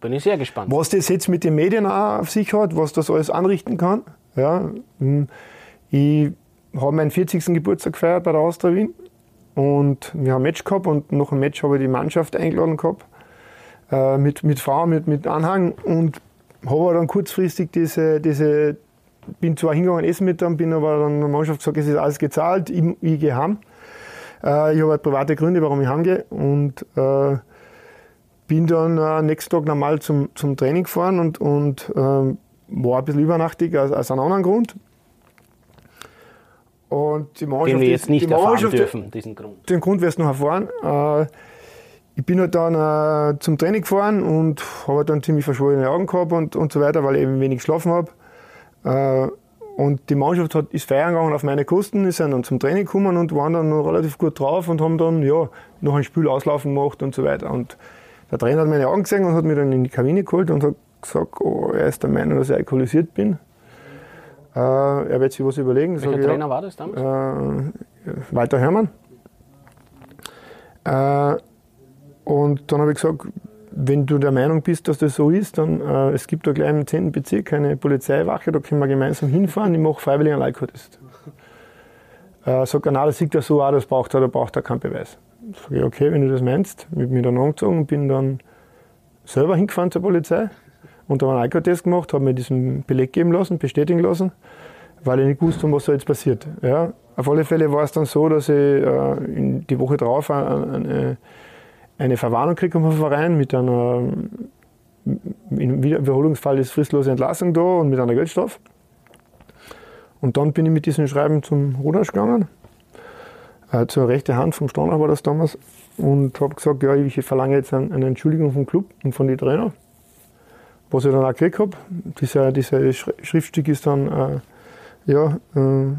Speaker 1: Bin ich sehr gespannt.
Speaker 2: Was das jetzt mit den Medien auch auf sich hat, was das alles anrichten kann. Ja. Hm. Ich habe meinen 40. Geburtstag gefeiert bei der Austria Wien und wir haben ein Match gehabt und nach dem Match habe ich die Mannschaft eingeladen gehabt äh, mit, mit Frau, mit, mit Anhang und habe dann kurzfristig diese, diese bin zwar hingegangen essen mit dem, bin aber dann der Mannschaft gesagt, es ist alles gezahlt, ich, ich gehe heim. Äh, ich habe halt private Gründe, warum ich heimgehe und äh, bin dann äh, nächsten Tag normal zum, zum Training gefahren und, und äh, war ein bisschen übernachtig aus, aus einem anderen Grund.
Speaker 1: Und die Mannschaft, Den wir jetzt nicht erfahren dürfen, diesen Grund.
Speaker 2: Den Grund wirst du noch erfahren. Äh, ich bin halt dann äh, zum Training gefahren und habe dann ziemlich verschwollene Augen gehabt und, und so weiter, weil ich eben wenig geschlafen habe. Äh, und die Mannschaft hat, ist feiern gegangen auf meine Kosten, ist dann zum Training gekommen und waren dann noch relativ gut drauf und haben dann ja, noch ein Spiel auslaufen gemacht und so weiter. Und der Trainer hat meine Augen gesehen und hat mich dann in die Kabine geholt und hat gesagt, oh, er ist der Meinung, dass ich alkoholisiert bin. Äh, er wird sich was überlegen.
Speaker 1: Welcher Trainer ja, war das damals?
Speaker 2: Äh, Walter Herrmann. Äh, und dann habe ich gesagt, wenn du der Meinung bist, dass das so ist, dann äh, es gibt da gleich im 10. Bezirk eine Polizeiwache, da können wir gemeinsam hinfahren, ich mache freiwillig einen Leichtkontest. Äh, sagt er, nein, das sieht er so aus, das braucht er, da braucht er keinen Beweis. Sag ich, okay, wenn du das meinst, mit mir dann angezogen und bin dann selber hingefahren zur Polizei und habe einen Alkotest gemacht, habe mir diesen Beleg geben lassen, bestätigen lassen, weil ich nicht wusste, was da jetzt passiert. Ja, auf alle Fälle war es dann so, dass ich äh, die Woche drauf eine, eine eine Verwarnung kriegt vom Verein mit einer, im Wiederholungsfall ist fristlose Entlassung da und mit einer Geldstrafe. Und dann bin ich mit diesem Schreiben zum Rudasch gegangen, äh, zur rechten Hand vom Standard war das damals, und habe gesagt, ja, ich verlange jetzt eine Entschuldigung vom Club und von den Trainer, was ich dann auch gekriegt habe. Dieser, dieser Schriftstück ist dann äh, ja, äh,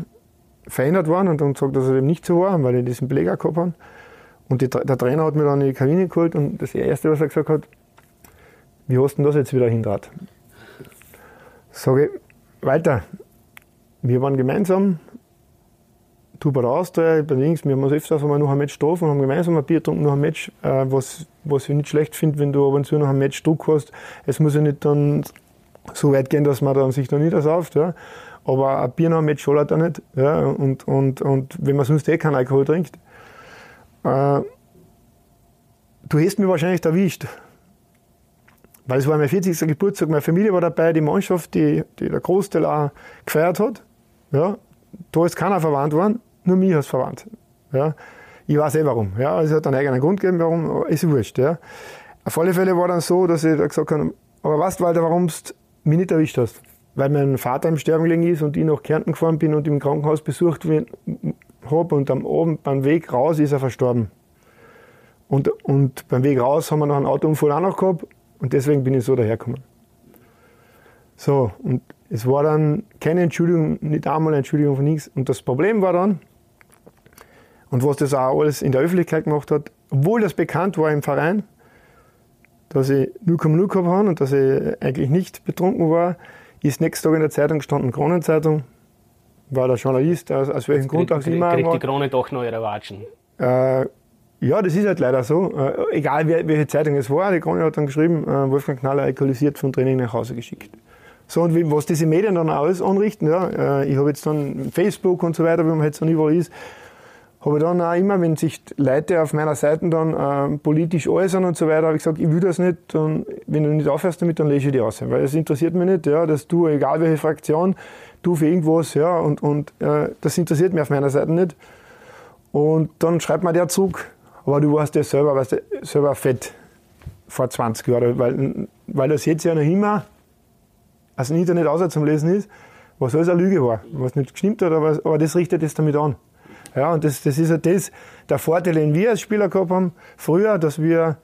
Speaker 2: verändert worden und dann gesagt, dass es eben nicht so war, weil ich diesen Beleg gehabt habe. Und die, der Trainer hat mir dann in die Kabine geholt und das Erste, was er gesagt hat, wie hast du das jetzt wieder hindrat? Sage ich, weiter. Wir waren gemeinsam, du bei der Austria, bei links, wir haben uns öfters einmal noch ein Match getroffen und haben gemeinsam ein Bier getrunken nach einem Match, äh, was, was ich nicht schlecht finde, wenn du ab und zu noch ein Match Druck hast. Es muss ja nicht dann so weit gehen, dass man dann sich da niedersauft, ja. Aber ein Bier nach einem Match schadet er nicht, ja. Und, und, und wenn man sonst eh keinen Alkohol trinkt, äh, du hast mich wahrscheinlich erwischt. Weil es war mein 40. Geburtstag, meine Familie war dabei, die Mannschaft, die, die der Großteil auch gefeiert hat. Ja, da ist keiner verwandt worden, nur mich hat es verwandt. Ja, ich weiß eh warum. Ja, es hat einen eigenen Grund gegeben, warum, ist wurscht. Ja. Auf alle Fälle war dann so, dass ich da gesagt habe, aber weißt du, Walter, warum du mich nicht erwischt hast? Weil mein Vater im Sterben gelegen ist und ich nach Kärnten gefahren bin und im Krankenhaus besucht habe und am Abend beim Weg raus ist er verstorben. Und, und beim Weg raus haben wir noch einen Autounfall auch noch gehabt und deswegen bin ich so dahergekommen. So, und es war dann keine Entschuldigung, nicht einmal Entschuldigung von nichts. Und das Problem war dann, und was das auch alles in der Öffentlichkeit gemacht hat, obwohl das bekannt war im Verein, dass ich 0,0 gehabt habe und dass ich eigentlich nicht betrunken war, ist nächsten Tag in der Zeitung gestanden, Kronenzeitung, war der Journalist, aus, aus welchem Grund auch immer.
Speaker 1: Kriegt die Krone doch noch ihre Watschen?
Speaker 2: Äh, ja, das ist halt leider so. Äh, egal welche Zeitung es war, die Krone hat dann geschrieben, äh, Wolfgang Knaller alkoholisiert vom Training nach Hause geschickt. So, und wie, was diese Medien dann alles anrichten, ja, äh, ich habe jetzt dann Facebook und so weiter, wie man jetzt noch überall ist, habe ich dann auch immer, wenn sich Leute auf meiner Seite dann äh, politisch äußern und so weiter, habe ich gesagt, ich will das nicht, und wenn du nicht aufhörst damit, dann lese ich die aus. Weil es interessiert mich nicht, ja, dass du, egal welche Fraktion, du für irgendwas, ja, und, und äh, das interessiert mich auf meiner Seite nicht. Und dann schreibt mir der zurück, aber du warst ja selber, warst ja selber fett vor 20 Jahren, weil, weil das jetzt ja noch immer als Internet außer zum Lesen ist, was alles eine Lüge war, was nicht gestimmt hat, aber, aber das richtet es damit an. Ja, und das, das ist ja das, der Vorteil, den wir als Spieler gehabt haben, früher, dass wir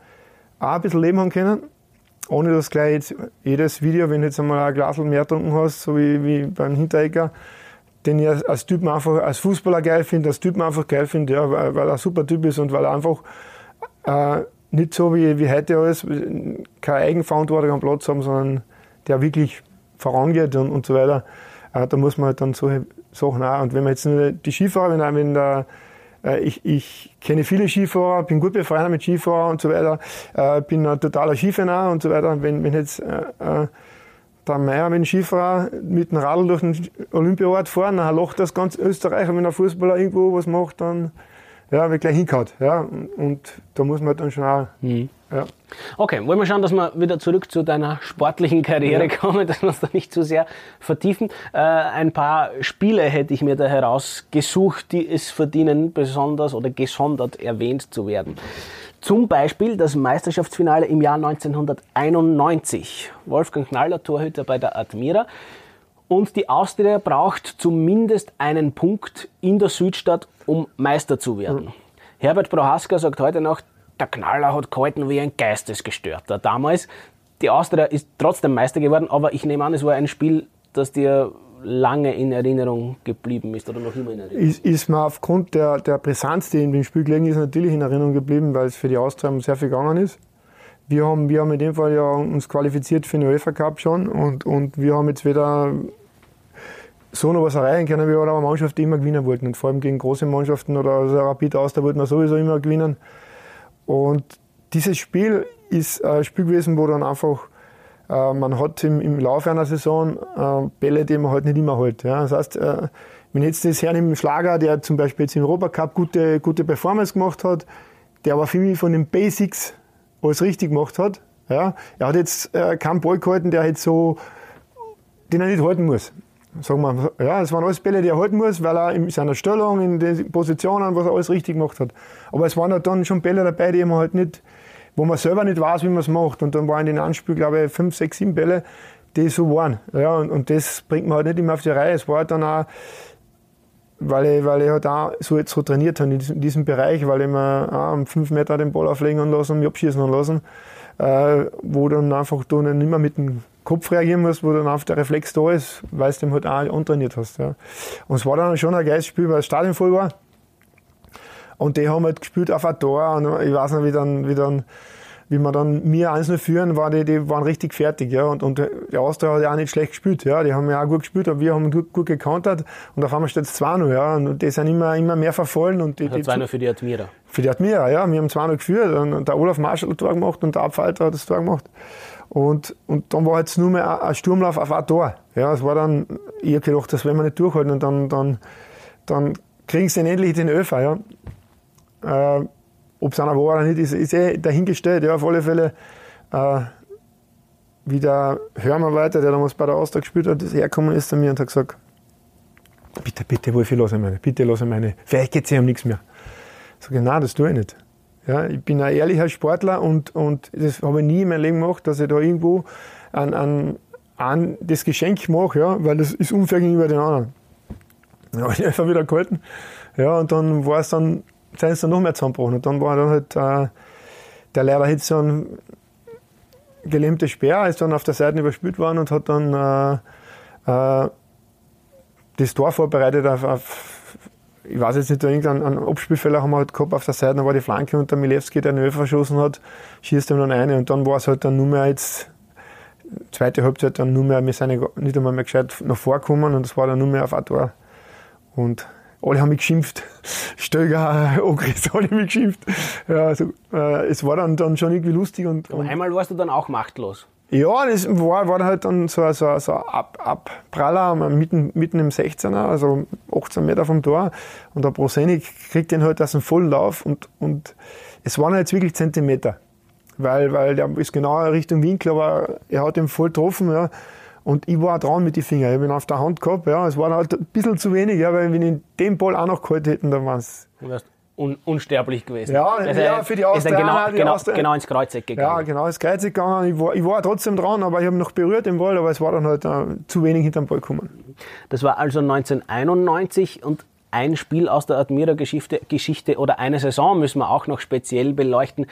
Speaker 2: auch ein bisschen leben haben können, ohne dass gleich jetzt jedes Video, wenn du jetzt einmal ein Glas mehr getrunken hast, so wie, wie beim Hinterecker, den ich als Typen einfach, als Fußballer geil finde, als Typen einfach geil finde, ja, weil, weil er ein super Typ ist und weil er einfach äh, nicht so wie, wie heute alles keine Eigenverantwortung am Platz haben, sondern der wirklich vorangeht und, und so weiter. Äh, da muss man halt dann solche Sachen auch. Und wenn man jetzt nur die Skifahrer, wenn, wenn der, ich, ich kenne viele Skifahrer, bin gut befreundet mit Skifahrern und so weiter, äh, bin ein totaler Skifahrer und so weiter. Wenn, wenn jetzt äh, äh der Meier mit dem Skifahrer mit dem Radl durch den Olympiaort fahren, dann lacht das ganz Österreich. Und wenn ein Fußballer irgendwo was macht, dann ja, wird gleich hingehauen. Ja, und, und, da muss man dann schon auch. Mhm.
Speaker 1: Ja. Okay, wollen wir schauen, dass wir wieder zurück zu deiner sportlichen Karriere ja. kommen, dass wir uns da nicht zu sehr vertiefen. Äh, ein paar Spiele hätte ich mir da herausgesucht, die es verdienen, besonders oder gesondert erwähnt zu werden. Zum Beispiel das Meisterschaftsfinale im Jahr 1991. Wolfgang Knaller, Torhüter bei der Admira. Und die Austria braucht zumindest einen Punkt in der Südstadt, um Meister zu werden. Mhm. Herbert Prohaska sagt heute noch, der Knaller hat gehalten wie ein Geistesgestörter. Damals, die Austria ist trotzdem Meister geworden, aber ich nehme an, es war ein Spiel, das dir lange in Erinnerung geblieben ist oder noch immer in Erinnerung?
Speaker 2: Ist, ist mir aufgrund der, der Brisanz, die in dem Spiel gelegen ist, natürlich in Erinnerung geblieben, weil es für die Austria sehr viel gegangen ist. Wir haben, wir haben in dem Fall ja uns qualifiziert für den UEFA Cup schon und, und wir haben jetzt wieder so noch was erreichen können, wir aber Mannschaften immer gewinnen wollten. Und vor allem gegen große Mannschaften oder also Rapid aus, da wollten wir sowieso immer gewinnen. Und dieses Spiel ist ein Spiel gewesen, wo dann einfach äh, man hat im, im Laufe einer Saison äh, Bälle, die man halt nicht immer hält. Ja. Das heißt, äh, wenn jetzt das Herrn im Schlager, der zum Beispiel jetzt im Europacup gute, gute Performance gemacht hat, der aber mich von den Basics alles richtig gemacht hat, ja, er hat jetzt äh, keinen Ball gehalten, der halt so, den er nicht halten muss. Sagen wir, ja, es waren alles Bälle, die er halten muss, weil er in seiner Stellung, in den Positionen, was er alles richtig gemacht hat. Aber es waren halt dann schon Bälle dabei, die man halt nicht, wo man selber nicht weiß, wie man es macht. Und dann waren in den Anspiel, glaube ich, fünf, sechs, sieben Bälle, die so waren. Ja, und, und das bringt man halt nicht immer auf die Reihe. Es war halt dann auch, weil ich, weil ich halt auch so, jetzt so trainiert habe in diesem, in diesem Bereich, weil ich mir auch um fünf Meter den Ball auflegen lassen und mich abschießen lassen, äh, wo dann einfach du nicht mehr mit dem Kopf reagieren musst, wo dann auf der Reflex da ist, weil du den halt auch antrainiert hast. Ja. Und es war dann schon ein geiles Spiel, weil das Stadion voll war. Und die haben halt gespielt auf ein Tor und ich weiß nicht, wie dann, wie dann, wie wir dann mir eins nur führen, war die, die waren richtig fertig, ja. Und, und der Austria hat ja auch nicht schlecht gespielt, ja. Die haben ja auch gut gespielt, aber wir haben gut, gut gecountert und auf einmal steht es 2-0, ja. Und die sind immer, immer mehr verfallen und die.
Speaker 1: Also 2-0 für die Admira.
Speaker 2: Für die Admira, ja. Wir haben 2-0 geführt und der Olaf Marschall hat das Tor gemacht und der Abfalter hat das Tor gemacht. Und, und dann war jetzt nur mehr ein Sturmlauf auf ein Tor. Ja, es war dann, ich habe gedacht, das werden wir nicht durchhalten und dann, dann, dann kriegen sie endlich den Öfer, ja. Äh, Ob es einer war oder nicht, ist, ist eh dahingestellt. Ja, auf alle Fälle äh, wie der Hörmer-Weiter, der damals bei der Austria gespielt hat, hergekommen ist zu mir und hat gesagt, bitte, bitte, Wolfi, lass meine, bitte lass meine, vielleicht geht es ja um nichts mehr. Ich sage, nein, das tue ich nicht. Ja, ich bin ein ehrlicher Sportler und, und das habe ich nie in meinem Leben gemacht, dass ich da irgendwo an, an, an das Geschenk mache, ja, weil das ist unfair gegenüber den anderen. Ja, ich einfach wieder gehalten. Ja, und dann war es dann, sind es dann noch mehr zusammengebrochen. Und dann war dann halt, äh, der Lehrer hat so ein gelähmter Speer, ist dann auf der Seite überspielt worden und hat dann äh, äh, das Tor vorbereitet auf, auf, ich weiß jetzt nicht, irgendeinen Abspielfehler haben wir halt gehabt auf der Seite, dann war die Flanke und der Milewski, der den verschossen hat, schießt ihm dann eine und dann war es halt dann nur mehr jetzt, zweite Halbzeit dann nur mehr, wir sind nicht einmal mehr gescheit nach vorgekommen und es war dann nur mehr auf ein Tor. Und alle haben mich geschimpft. Stöger, Ogris, alle haben mich geschimpft. Ja, also, äh, es war dann, dann schon irgendwie lustig. Und,
Speaker 1: und einmal warst du dann auch machtlos.
Speaker 2: Ja, das war, war halt dann so, so, so ein Ab, Abpraller mitten, mitten im 16er, also 18 Meter vom Tor. Und der Prosenik kriegt den halt aus dem vollen Lauf und, und es waren jetzt wirklich Zentimeter. Weil, weil der ist genau Richtung Winkel, aber er hat ihn voll getroffen. Ja. Und ich war dran mit den Fingern. Ich habe ihn auf der Hand gehabt. Ja. Es war halt ein bisschen zu wenig, ja, weil wenn ich den Ball auch noch gehalten hätten, dann war es
Speaker 1: un unsterblich gewesen.
Speaker 2: Ja, also ja für die Austrian.
Speaker 1: Genau, genau, Austrian. genau ins Kreuzeck gegangen.
Speaker 2: Ja, genau ins Kreuzeck gegangen. Ich war, ich war trotzdem dran, aber ich habe noch berührt den Ball, aber es war dann halt uh, zu wenig hinterm Ball gekommen.
Speaker 1: Das war also 1991 und ein Spiel aus der Admira-Geschichte Geschichte oder eine Saison müssen wir auch noch speziell beleuchten.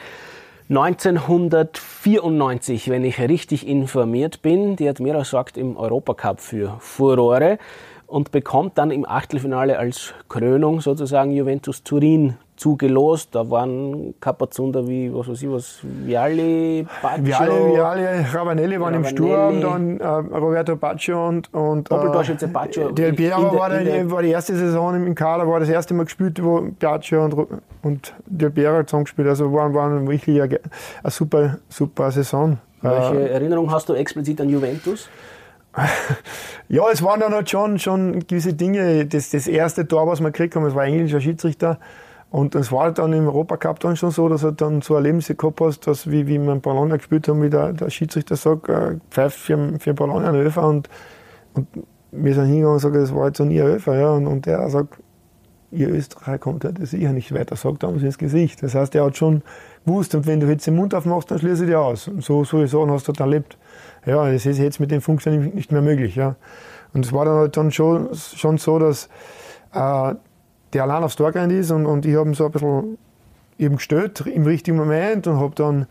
Speaker 1: 1994, wenn ich richtig informiert bin, die Admira sorgt im Europacup für Furore und bekommt dann im Achtelfinale als Krönung sozusagen Juventus Turin zugelost. Da waren Kapazunder wie, was weiß ich, was, Vialli,
Speaker 2: Baccio. Vialli, Vialli Ravanelli waren Ravanelli. im Sturm, dann äh, Roberto Baccio und, und
Speaker 1: Doppeltorschütze Baccio.
Speaker 2: Del Piero war, der, war die erste Saison im Kader, war das erste Mal gespielt, wo Baccio und, und Del Piero zusammengespielt haben. Also waren, waren wirklich eine, eine super, super Saison.
Speaker 1: Welche äh, Erinnerung hast du explizit an Juventus?
Speaker 2: ja, es waren dann halt schon, schon gewisse Dinge. Das, das erste Tor, was wir gekriegt haben, es war ein englischer Schiedsrichter. Und es war dann im Europacup dann schon so, dass er dann so Erlebnisse gehabt hast, dass wie, wie wir in Bologna gespielt haben, wie der, der Schiedsrichter sagt, äh, pfeift für, für Bologna einen Öfer und, und wir sind hingegangen und sagen, das war jetzt so nie ein Öfer. Ja, und, und der sagt, ihr Österreicher kommt halt sicher nicht weiter, sagt er uns ins Gesicht. Das heißt, er hat schon gewusst, und wenn du jetzt den Mund aufmachst, dann schließe ich dir aus. Und so, so Sachen hast du dann erlebt. Ja, das ist jetzt mit den Funktionen nicht mehr möglich. Ja. Und es war dann halt dann schon, schon so, dass äh, der allein aufs Tor gerannt ist und, und ich habe ihn so ein bisschen eben gestellt im richtigen Moment und habe dann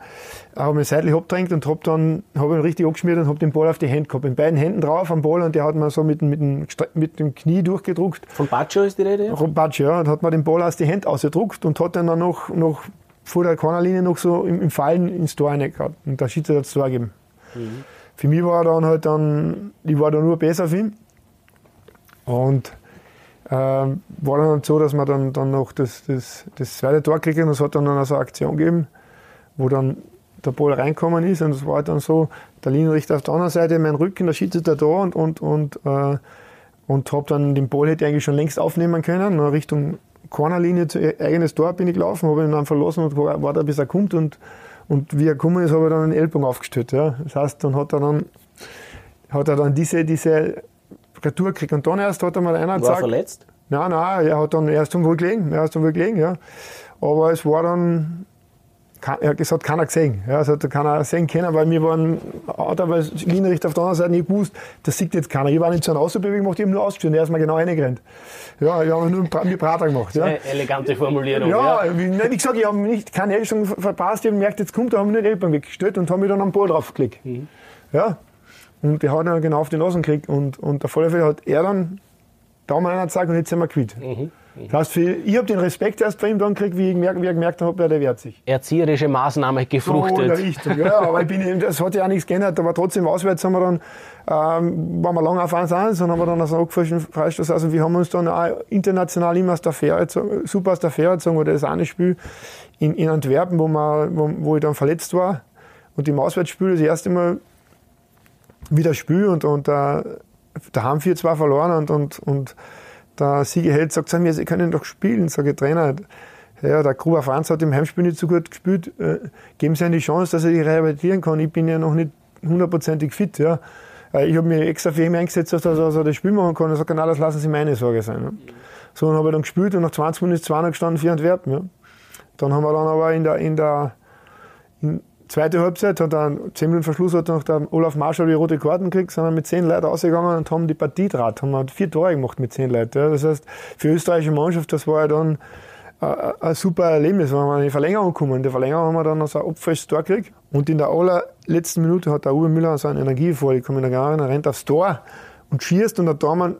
Speaker 2: hab mich seitlich abgedrängt und habe dann hab ihn richtig abgeschmiert und habe den Ball auf die Hände gehabt. In beiden Händen drauf am Ball und der hat mir so mit, mit, dem, mit dem Knie durchgedruckt.
Speaker 1: Von Baccio ist die Rede? Ja?
Speaker 2: Von Baccio, ja. Und hat mir den Ball aus die Hände ausgedruckt und hat dann noch, noch vor der Cornerlinie noch so im, im Fallen ins Tor reingehauen. Und der Schiedsrichter hat das Tor gegeben. Mhm. Für mich war dann halt dann, ich war da nur besser für ihn. Und ähm, war dann halt so, dass wir dann, dann noch das, das, das zweite Tor kriegen und es hat dann noch so eine Aktion gegeben, wo dann der Ball reinkommen ist. Und es war halt dann so, der Linienrichter auf der anderen Seite, mein Rücken, der Schiedsrichter da und, und, und, äh, und habe dann den Ball hätte eigentlich schon längst aufnehmen können, Richtung Cornerlinie, eigenes Tor bin ich gelaufen, habe ihn dann verlassen und war da bis er kommt. Und, und wie er gekommen ist, habe ich dann einen Ellbogen aufgestellt. Ja. Das heißt, dann hat er dann, hat er dann diese, diese Retour gekriegt. Und dann erst hat er mal einer
Speaker 1: gesagt. War verletzt?
Speaker 2: Nein, nein, er hat dann erst irgendwo gelegen, er ist irgendwo gelegen, ja. Aber es war dann, es hat keiner gesehen. Ja, es hat keiner sehen können, weil wir waren, hat aber Linienrichter auf der anderen Seite nicht gewusst, das sieht jetzt keiner. Ich war nicht so eine Außenbewegung gemacht, ich habe nur ausgeführt, er ist mir genau reingerannt. Ja, ich habe nur mit Prater gemacht. Ja.
Speaker 1: Elegante Formulierung.
Speaker 2: Ja, ja. Wie, wie gesagt, ich habe nicht keine Ellbogen verpasst, ich habe gemerkt, jetzt kommt, da haben wir nur den Ellbogen weggestellt und haben mich dann am Ball draufgelegt. Mhm. Ja, und der hat dann genau auf die Nase gekriegt. Und, und auf alle Fälle hat er dann Daumen einer gezeigt und jetzt sind wir quitt. Mhm. Mhm. Das heißt, für, ich habe den Respekt erst bei ihm dann gekriegt, wie ich gemerkt, wie ich gemerkt habe, der wehrt sich.
Speaker 1: Erzieherische Maßnahme gefruchtet. So
Speaker 2: Richtung, ja. aber ich bin, das hat ja auch nichts geändert. Aber trotzdem auswärts haben wir dann, ähm, waren wir lange auf 1-1 und haben wir dann aus einem abgefallenen Freistoß. Also wir haben uns dann auch international immer aus der Fähre, super aus der Fähre gezogen. Oder das eine Spiel in, in Antwerpen, wo, wir, wo, wo ich dann verletzt war. Und im Auswärtsspiel das erste Mal wieder spielen und, und äh, da haben wir zwar verloren und, und, und der Siegerheld sagt zu mir, sie können doch spielen, sage ich, Trainer. Ja, der Gruber Franz hat im Heimspiel nicht so gut gespielt. Äh, geben Sie ihm die Chance, dass er sich rehabilitieren kann. Ich bin ja noch nicht hundertprozentig fit. Ja. Äh, ich habe mich extra für ihn eingesetzt, dass er das Spiel machen kann. Er sagt, na, das lassen Sie meine Sorge sein. So, dann habe ich dann gespielt und nach 20 Minuten ist 200 gestanden, vier Antwerpen. Ja. Dann haben wir dann aber in der, in der in zweite Halbzeit, hat dann 10 Minuten Verschluss hat noch der Olaf Marschall die rote Karten gekriegt, sind wir mit 10 Leuten ausgegangen und haben die Partie draht, haben wir vier Tore gemacht mit 10 Leuten. Das heißt, für die österreichische Mannschaft, das war ja dann äh, ein super Erlebnis, wenn wir in die Verlängerung kommen. In der Verlängerung haben wir dann noch so ein opferes Tor gekriegt. Und in der allerletzten Minute hat der Uwe Müller so eine Energie vor, ich komme in der Garten, er rennt aufs Tor und schießt und der Tormann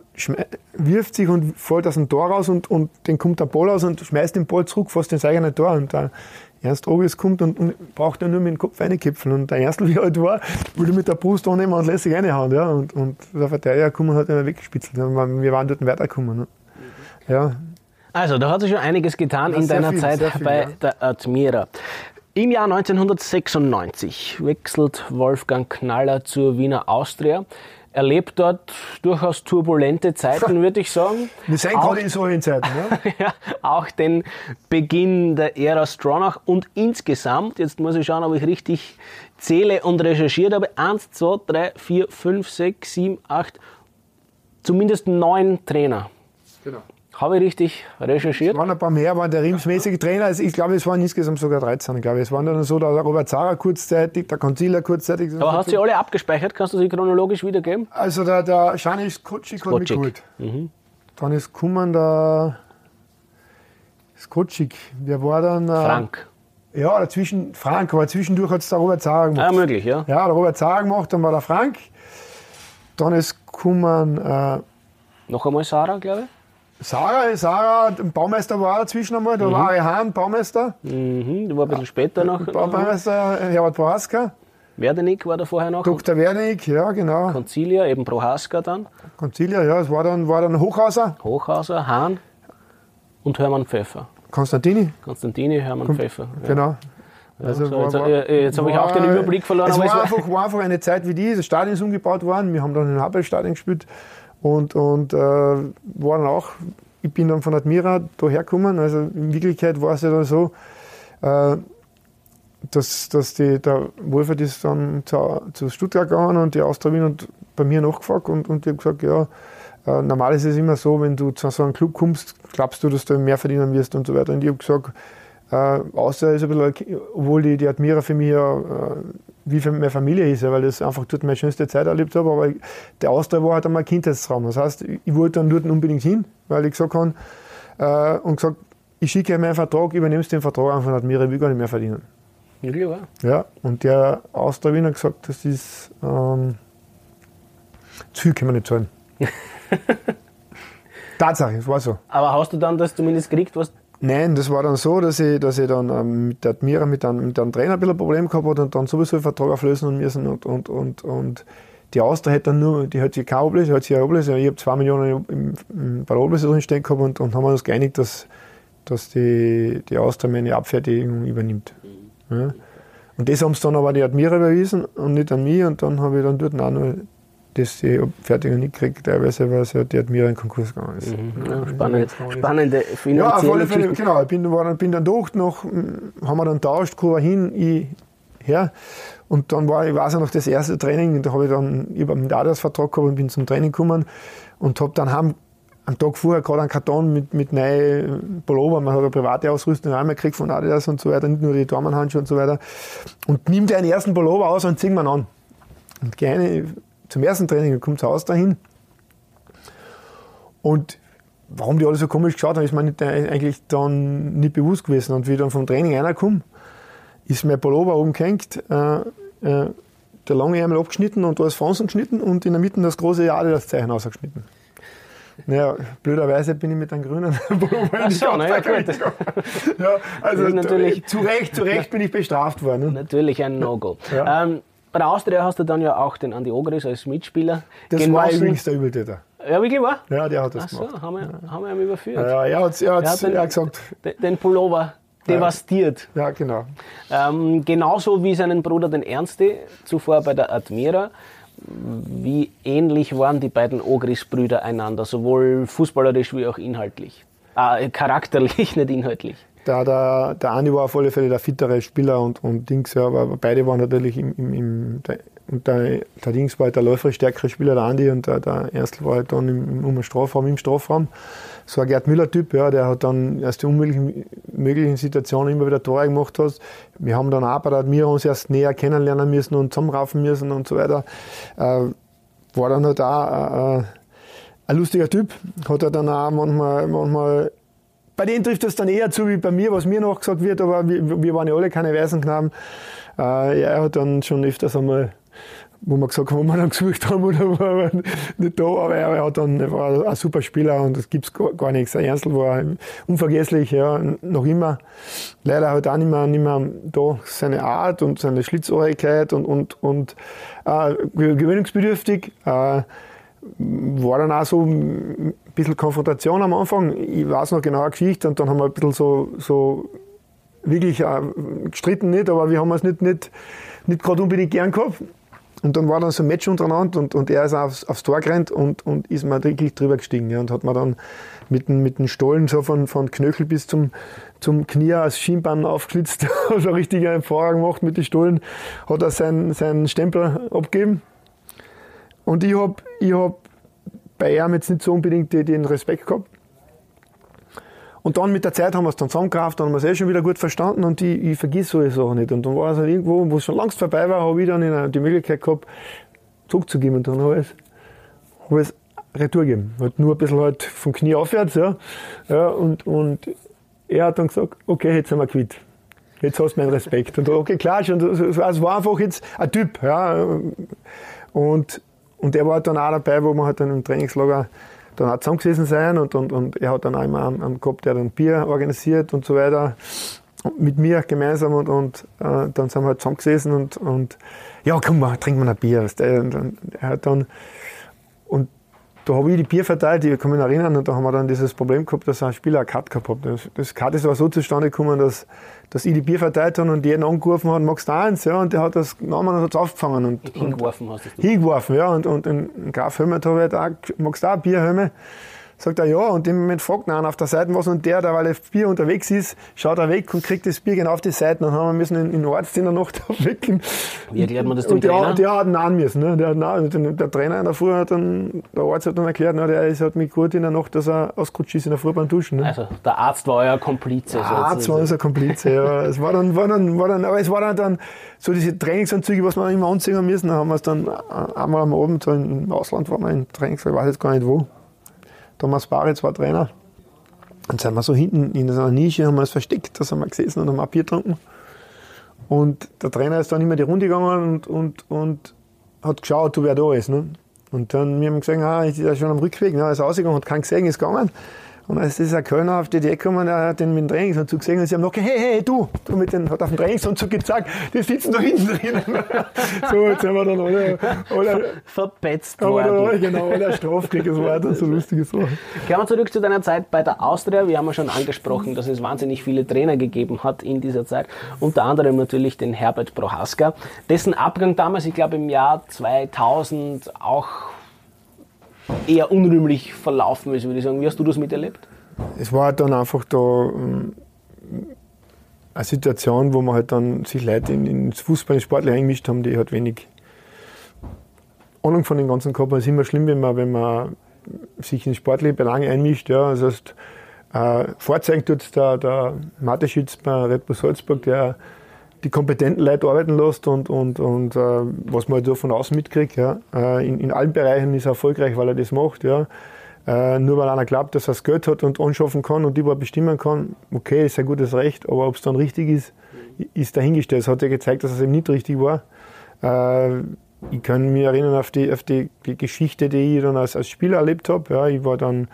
Speaker 2: wirft sich und fällt aus dem Tor raus und, und den kommt der Ball aus und schmeißt den Ball zurück fast ins eigene Tor. Und der Ernst Ogis kommt und, und braucht dann nur mit dem Kopf reinkipfeln. Und der Ernst, wie er halt war, würde mit der Brust annehmen und lässt sich reinhauen. Ja. Und, und der Verteidiger kommen hat ihn weggespitzelt. Wir waren dort weitergekommen. Ne. Ja,
Speaker 1: also, da hat sich schon einiges getan in deiner
Speaker 2: viel,
Speaker 1: Zeit
Speaker 2: viel,
Speaker 1: bei
Speaker 2: ja.
Speaker 1: der Admira. Im Jahr 1996 wechselt Wolfgang Knaller zur Wiener Austria. Erlebt dort durchaus turbulente Zeiten, würde ich sagen.
Speaker 2: Wir sind
Speaker 1: Auch-
Speaker 2: gerade in solchen Zeiten. Ne?
Speaker 1: ja, auch den Beginn der Ära Stronach und insgesamt, jetzt muss ich schauen, ob ich richtig zähle und recherchiert habe, 1, 2, 3, 4, 5, 6, 7, 8, zumindest neun Trainer.
Speaker 2: Genau.
Speaker 1: Habe ich richtig recherchiert?
Speaker 2: Es waren ein paar mehr, waren der riemsmäßige Trainer. Also ich glaube, es waren insgesamt sogar 13. Glaube ich. Es waren dann so der Robert Zara kurzzeitig, der Concealer kurzzeitig.
Speaker 1: Aber hast du sie alle abgespeichert? Kannst du sie chronologisch wiedergeben?
Speaker 2: Also der, der Janis Kutschik hat mich geholt. Dann ist gekommen der Skotschik. Der war dann... äh,
Speaker 1: Frank.
Speaker 2: Ja, dazwischen Frank, aber zwischendurch hat es der Robert Zara gemacht.
Speaker 1: Ah, möglich, ja.
Speaker 2: Ja, der Robert Zara gemacht, dann war der Frank. Dann ist gekommen äh,
Speaker 1: Noch einmal Sarah, glaube ich.
Speaker 2: Sarah, Sarah, der Baumeister war dazwischen einmal, der war Ari Hahn, Baumeister.
Speaker 1: Mhm, die war ein bisschen später noch.
Speaker 2: Baumeister Herbert Prohaska.
Speaker 1: Werdenig war da vorher noch.
Speaker 2: Dr. Wernig, ja genau.
Speaker 1: Concilia, eben Prohaska dann.
Speaker 2: Concilia, ja, es war dann, war dann Hochhauser,
Speaker 1: Hochhauser, Hahn und Hermann Pfeffer.
Speaker 2: Konstantini,
Speaker 1: Konstantini, Hermann Pfeffer. Ja.
Speaker 2: genau.
Speaker 1: Also, jetzt äh, jetzt habe ich auch den Überblick verloren.
Speaker 2: Es war,
Speaker 1: es war-
Speaker 2: einfach, war einfach eine Zeit wie die, das Stadion ist umgebaut worden, wir haben dann im Happelstadion gespielt und, und äh, waren auch, ich bin dann von Admira daher gekommen, also in Wirklichkeit war es ja dann so, äh, dass, dass die, der Wolfert ist dann zu, zu Stuttgart gegangen und die Austria Wien und bei mir nachgefragt und, und die haben gesagt, ja, äh, normal ist es immer so, wenn du zu so einem Club kommst, glaubst du, dass du mehr verdienen wirst und so weiter. Und ich habe gesagt, äh, außer ist ein bisschen, obwohl die, die Admira für mich ja, äh, wie für meine Familie ist, ja, weil das einfach dort meine schönste Zeit erlebt habe, aber der Austria war halt einmal ein Kindheitstraum. Das heißt, ich wollte dann dort unbedingt hin, weil ich gesagt habe, äh, und gesagt, ich schicke meinen Vertrag, übernehmst den Vertrag an von Admira, ich will gar nicht mehr verdienen.
Speaker 1: Wirklich wahr?
Speaker 2: Ja, und der Austria Wien hat gesagt, das ist ähm, zu viel können wir nicht zahlen. Tatsache, es war so.
Speaker 1: Aber hast du dann das zumindest gekriegt, was
Speaker 2: Nein, das war dann so, dass ich, dass ich dann ähm, mit der Admira, mit einem, mit einem Trainer ein bisschen ein Problem gehabt habe und dann sowieso den Vertrag auflösen müssen und, und, und, und die Austria hat dann nur, die hat sich keine Oblöse, die hat sich Oblöse, ich habe zwei Millionen im, im, bei der stehen gehabt und, und haben uns geeinigt, dass, dass die, die Austria meine Abfertigung übernimmt. Ja. Und das haben sie dann aber die Admira überwiesen und nicht an mich und dann habe ich dann dort auch noch das die Abfertigung nicht gekriegt, teilweise, weil ja die Admira in Konkurs gegangen ist.
Speaker 1: ja, spannend, spannende
Speaker 2: Ja, auf
Speaker 1: finanzielle
Speaker 2: alle Fälle, genau. Ich bin, war, dann- bin dann durch, noch, mm, haben wir dann tauscht, Kuba hin, ich her. Und dann war, ich weiß ja noch, das erste Training, da habe ich dann, ich habe einen Adidas-Vertrag gehabt und bin zum Training gekommen und habe dann heim, am Tag vorher gerade einen Karton mit, mit neuen Pullover, man hat eine private Ausrüstung einmal gekriegt von Adidas und so weiter, nicht nur die Dormanhandschuhe und so weiter. Und nimmt den ersten Pullover aus und wir ihn an. Und rein zum ersten Training, kommt zu Hause dahin. Und warum die alle so komisch geschaut haben, ist mir nicht, eigentlich dann nicht bewusst gewesen. Und wie ich dann vom Training reinkomme, ist mein Pullover oben gehängt, äh, äh, der lange Ärmel abgeschnitten und da ist Fransen geschnitten und in der Mitte das große Adidas-Zeichen ausgeschnitten. Naja, blöderweise bin ich mit einem grünen Pullover
Speaker 1: so, na ja, gut.
Speaker 2: ja, also
Speaker 1: natürlich-
Speaker 2: zu Recht, zu Recht bin ich bestraft worden.
Speaker 1: Natürlich ein No-Go.
Speaker 2: Ja.
Speaker 1: Ähm, bei der Austria hast du dann ja auch den Andi Ogris als Mitspieler
Speaker 2: Das war
Speaker 1: genossen.
Speaker 2: übrigens der Übeltäter.
Speaker 1: Ja, wirklich wahr?
Speaker 2: Ja, der hat das
Speaker 1: Ach so,
Speaker 2: gemacht.
Speaker 1: haben wir, haben wir ihn überführt.
Speaker 2: Ja, er hat, er hat,
Speaker 1: Er hat den-
Speaker 2: er hat gesagt,
Speaker 1: Den, den Pullover devastiert.
Speaker 2: ja, genau.
Speaker 1: Ähm, genauso wie seinen Bruder, den Ernsti, zuvor bei der Admira. Wie ähnlich waren die beiden Ogris-Brüder einander, sowohl fußballerisch wie auch inhaltlich? Ah, charakterlich, nicht inhaltlich.
Speaker 2: Der, der, der Andi war auf alle Fälle der fittere Spieler und, und Dings, ja, aber beide waren natürlich im, im, im der, und der, der Dings war halt der läuferisch stärkere Spieler, der Andi, und der, der Erstl war halt dann im, im, im Strafraum, im Strafraum. So ein Gerd Müller-Typ, ja, der hat dann erst die unmöglichen möglichen Situationen immer wieder Tore gemacht hat. Wir haben dann auch bei der Admira uns erst näher kennenlernen müssen und zusammenraufen müssen und so weiter. Äh, war dann halt auch äh, ein lustiger Typ. Hat er dann auch manchmal, manchmal bei denen trifft das dann eher zu wie bei mir, was mir noch gesagt wird, aber wir, wir waren ja alle keine Waisenknaben. Äh, er hat dann schon öfters einmal wo wir gesagt haben, wo wir dann gesucht haben oder war nicht da, aber er, hat dann, er war ein super Spieler und es gibt gar, gar nichts. Der Ernstl war unvergesslich, ja, noch immer. Leider hat auch nicht mehr, nicht mehr da seine Art und seine Schlitzohrigkeit und, und, und äh, gewöhnungsbedürftig. Äh, war dann auch so ein bisschen Konfrontation am Anfang. Ich weiß noch genau eine Geschichte und dann haben wir ein bisschen so, so wirklich gestritten nicht, aber wir haben es nicht, nicht, nicht gerade unbedingt gern gehabt. Und dann war dann so ein Match untereinander und, und er ist aufs, aufs Tor gerannt und, und ist mir wirklich drüber gestiegen. Ja, und hat mir dann mit, mit den Stollen so von, von Knöchel bis zum, zum Knie als Schienbein aufgeschlitzt, also richtig einen Vorhang gemacht mit den Stollen, hat er seinen, seinen Stempel abgegeben. Und ich habe ich hab bei ihm jetzt nicht so unbedingt den Respekt gehabt. Und dann mit der Zeit haben wir es dann zusammengekraft, dann haben wir es eh schon wieder gut verstanden und ich, ich vergiss solche Sachen nicht. Und dann war es halt irgendwo, wo es schon längst vorbei war, habe ich dann die Möglichkeit gehabt, zurückzugeben. Und dann habe ich es, hab ich es retour gegeben. Halt nur ein bisschen halt vom Knie aufwärts, ja. ja und, und er hat dann gesagt, okay, jetzt sind wir quitt. Jetzt hast du meinen Respekt. Und okay, klar, es war einfach jetzt ein Typ, ja. Und, und er war dann auch dabei, wo wir halt dann im Trainingslager dann auch zusammengesessen sein und, und, und er hat dann auch immer einen, einen gehabt, der dann Bier organisiert und so weiter. mit mir gemeinsam und, und äh, dann sind wir halt zusammengesessen und, und ja, komm mal, trinken wir ein Bier. Und, und er hat dann, und da habe ich die Bier verteilt, ich kann mich erinnern, und da haben wir dann dieses Problem gehabt, dass ein Spieler eine Karte gehabt hat. Das, das Karte ist aber so zustande gekommen, dass, dass ich die Bier verteilt habe und jeden angerufen hat, magst du eins? Ja, und der hat das genommen und hat es aufgefangen. Und,
Speaker 1: hingeworfen hast du.
Speaker 2: Hingeworfen, ja, und, und in Graf Helmet habe ich halt auch, magst du auch Bier? Sagt er ja und im Moment fragt einer auf der Seite was und der, der weil das Bier unterwegs ist, schaut er weg und kriegt das Bier genau auf die Seite. Dann haben wir müssen in, in Arzt in der Nacht aufwecken.
Speaker 1: Wie erklärt man das dem
Speaker 2: und der,
Speaker 1: Trainer?
Speaker 2: Der hat nahen müssen. Ne? Der, der, der Trainer in der Früh hat dann, der Arzt hat dann erklärt, ne, der ist halt mit gut in der Nacht, dass er ausgerutscht ist in der Früh beim Duschen. Ne?
Speaker 1: Also der Arzt war euer Komplize.
Speaker 2: Der Arzt war unser Komplize, ja. es war dann, war dann, war dann, aber es war dann, dann so diese Trainingsanzüge, was wir immer anziehen müssen, da haben wir es dann einmal am Abend, so im Ausland waren wir in Trainings, ich weiß jetzt gar nicht wo Thomas Baritz war Trainer. Dann sind wir so hinten in einer Nische, haben wir es versteckt, da sind wir gesessen und haben ein Bier getrunken. Und der Trainer ist dann immer die Runde gegangen und, und, und hat geschaut, wer da ist. Ne? Und dann wir haben gesagt, ah, ist ja schon am Rückweg, ne? ist ausgegangen, hat keinen gesehen, ist gegangen. Und als dieser Kölner auf die Idee gekommen, der hat den mit dem Trainingsanzug gesehen und sie haben noch gesagt, hey, hey, du, du mit den, hat auf dem Trainingsanzug gezeigt, die sitzen da hinten drin. so, jetzt haben wir dann alle, alle
Speaker 1: verpetzt
Speaker 2: worden. Alle, genau, alle Strafkrieg, das war dann so lustige Sachen.
Speaker 1: Kehren wir zurück zu deiner Zeit bei der Austria. Wir haben ja schon angesprochen, dass es wahnsinnig viele Trainer gegeben hat in dieser Zeit. Unter anderem natürlich den Herbert Prohaska, dessen Abgang damals, ich glaube im Jahr 2000 auch eher unrühmlich verlaufen ist, würde ich sagen. Wie hast du das miterlebt?
Speaker 2: Es war halt dann einfach da ähm, eine Situation, wo man halt dann sich Leute in, ins Fußball, ins Sportler eingemischt haben, die halt wenig Ahnung von den ganzen haben. Es ist immer schlimm, wenn man, wenn man sich in sportliche Belange einmischt. Ja. Das heißt, äh, vorzeigen tut der, der Mateschitz bei Red Bull Salzburg, der die kompetenten Leute arbeiten lässt und, und, und äh, was man halt von außen mitkriegt. Ja. Äh, in, in allen Bereichen ist er erfolgreich, weil er das macht. Ja. Äh, nur weil einer glaubt, dass er das Geld hat und anschaffen kann und überhaupt bestimmen kann, okay, ist ein gutes Recht, aber ob es dann richtig ist, ist dahingestellt. Es hat ja gezeigt, dass es eben nicht richtig war. Äh, ich kann mich erinnern auf die, auf die, Geschichte, die ich dann als, als Spieler erlebt habe. Ja, ich war dann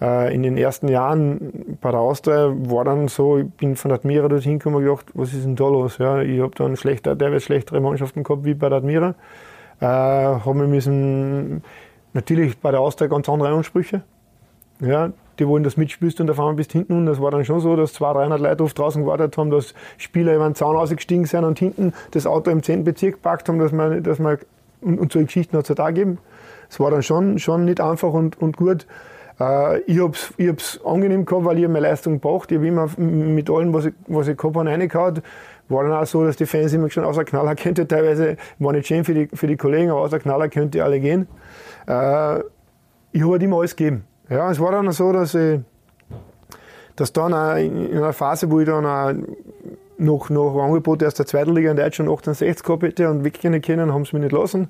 Speaker 2: äh, in den ersten Jahren bei der Austria, war dann so, ich bin von der Admira dorthin gekommen und gedacht, was ist denn da los? Ja, ich habe dann schlechter, teilweise schlechtere Mannschaften gehabt wie bei der Admira. Äh, habe mir müssen, natürlich bei der Austria ganz andere Ansprüche. Ja, die wollen, dass du mitspielst und auf einmal bist hinten. Und das war dann schon so, dass 200, 300 Leute oft draußen gewartet haben, dass Spieler über den Zaun ausgestiegen sind und hinten das Auto im 10. Bezirk gepackt haben, dass man, dass man und, und solche Geschichten hat es halt auch gegeben. Es war dann schon, schon nicht einfach und, und gut. Äh, ich habe es ich hab's angenehm gehabt, weil ich meine Leistung gebracht Ich habe immer mit allem, was ich, was ich gehabt habe, reingehauen. War dann auch so, dass die Fans immer schon außer Knaller könnte. Teilweise war nicht schön für die, für die Kollegen, aber außer Knaller könnte alle gehen. Äh, ich habe halt immer alles gegeben. Ja, es war dann so, dass ich, dass dann auch in einer Phase, wo ich dann auch noch, noch Angebote aus der zweiten Liga in Deutschland 68 gehabt hätte und weggehen können, haben sie mich nicht lassen.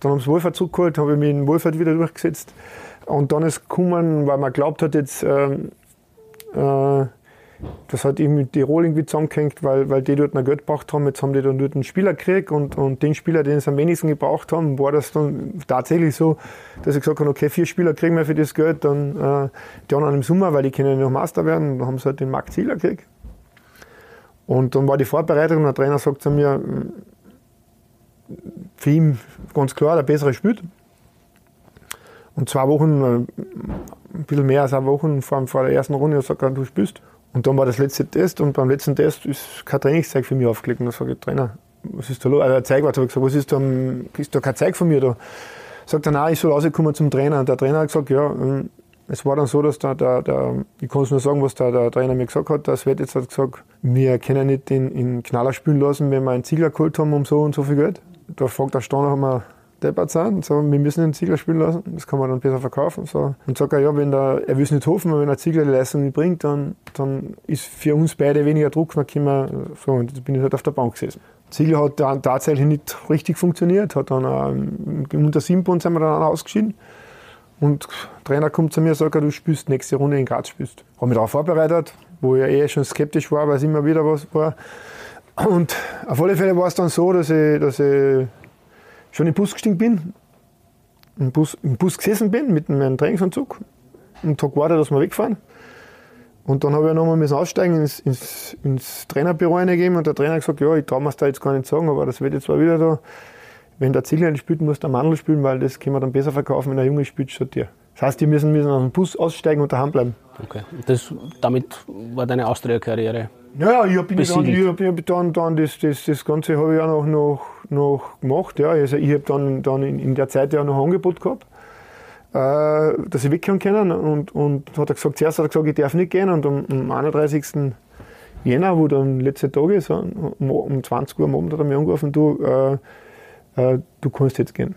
Speaker 2: Dann haben sie Wohlfahrt zurückgeholt, habe ich mich in Wohlfahrt wieder durchgesetzt. Und dann ist gekommen, weil man glaubt hat, jetzt, äh, äh, das hat eben mit Tirol irgendwie zusammengehängt, weil, weil die dort noch Geld gebraucht haben. Jetzt haben die dann dort einen Spieler gekriegt und, und den Spieler, den sie am wenigsten gebraucht haben, war das dann tatsächlich so, dass ich gesagt habe, okay, vier Spieler kriegen wir für das Geld, dann äh, die anderen im Sommer, weil die können ja noch Master werden, dann haben sie halt den Markt Zieler gekriegt. Und dann war die Vorbereitung und der Trainer sagt zu mir, für ihn ganz klar, der bessere spielt. Und zwei Wochen, äh, ein bisschen mehr als zwei Wochen vor, vor der ersten Runde, sagt er, du spielst. Und dann war das letzte Test und beim letzten Test ist kein Trainingszeug für mich aufgelegt. Und dann sage ich, Trainer, was ist da los? Also der Zeig war, habe ich gesagt, was ist da, ist da kein Zeug von mir da? Sagt er, nein, ich soll rauskommen zum Trainer. Und der Trainer hat gesagt, ja, es war dann so, dass der, der, der ich kann es nur sagen, was der, der Trainer mir gesagt hat, der Svet jetzt hat gesagt, wir können nicht in, in Knaller spielen lassen, wenn wir einen Ziegler geholt haben um so und so viel Geld. Da fragt der Steiner, haben wir deppert sein. So, wir müssen den Ziegler spielen lassen, das kann man dann besser verkaufen. So. Und sagt er, ja, wenn der, er will es nicht hoffen, aber wenn der Ziegler die Leistung nicht bringt, dann, dann ist für uns beide weniger Druck, dann können so, und jetzt bin ich halt auf der Bank gesessen. Ziegler hat dann tatsächlich nicht richtig funktioniert, hat dann ähm, unter Punkten sind wir dann ausgeschieden. Und der Trainer kommt zu mir und sagt, du spielst nächste Runde in Graz. Spielst. Habe mich darauf vorbereitet, wo ich eh schon skeptisch war, weil es immer wieder was war. Und auf alle Fälle war es dann so, dass ich, dass ich schon im Bus gestiegen bin, im Bus, im Bus gesessen bin mit meinem Trainingsanzug und habe gewartet, dass wir wegfahren. Und dann habe ich nochmal müssen aussteigen ins, ins, ins Trainerbüro reingegeben und der Trainer hat gesagt, ja, ich traue mir da jetzt gar nicht sagen, aber das wird jetzt mal wieder da. Wenn der Ziegler nicht spielt, muss der Mandel spielen, weil das können wir dann besser verkaufen, wenn der Junge spielt, statt dir. Das heißt, die müssen, müssen aus dem Bus aussteigen und daheim bleiben.
Speaker 1: Okay. Das, damit war deine Austria-Karriere
Speaker 2: ja, ich habe dann, ich dann, dann das, das, das Ganze habe ich auch noch, noch, noch gemacht. Ja. Also ich habe dann, dann in, in, der Zeit ja noch ein Angebot gehabt, äh, dass ich wegkommen kann. Und, und hat er gesagt, zuerst hat er gesagt, ich darf nicht gehen. Und am, am 31. Jänner, wo dann letzte Tag ist, um, um 20 Uhr am Abend hat er mich angerufen, du, äh, äh, du kannst jetzt gehen.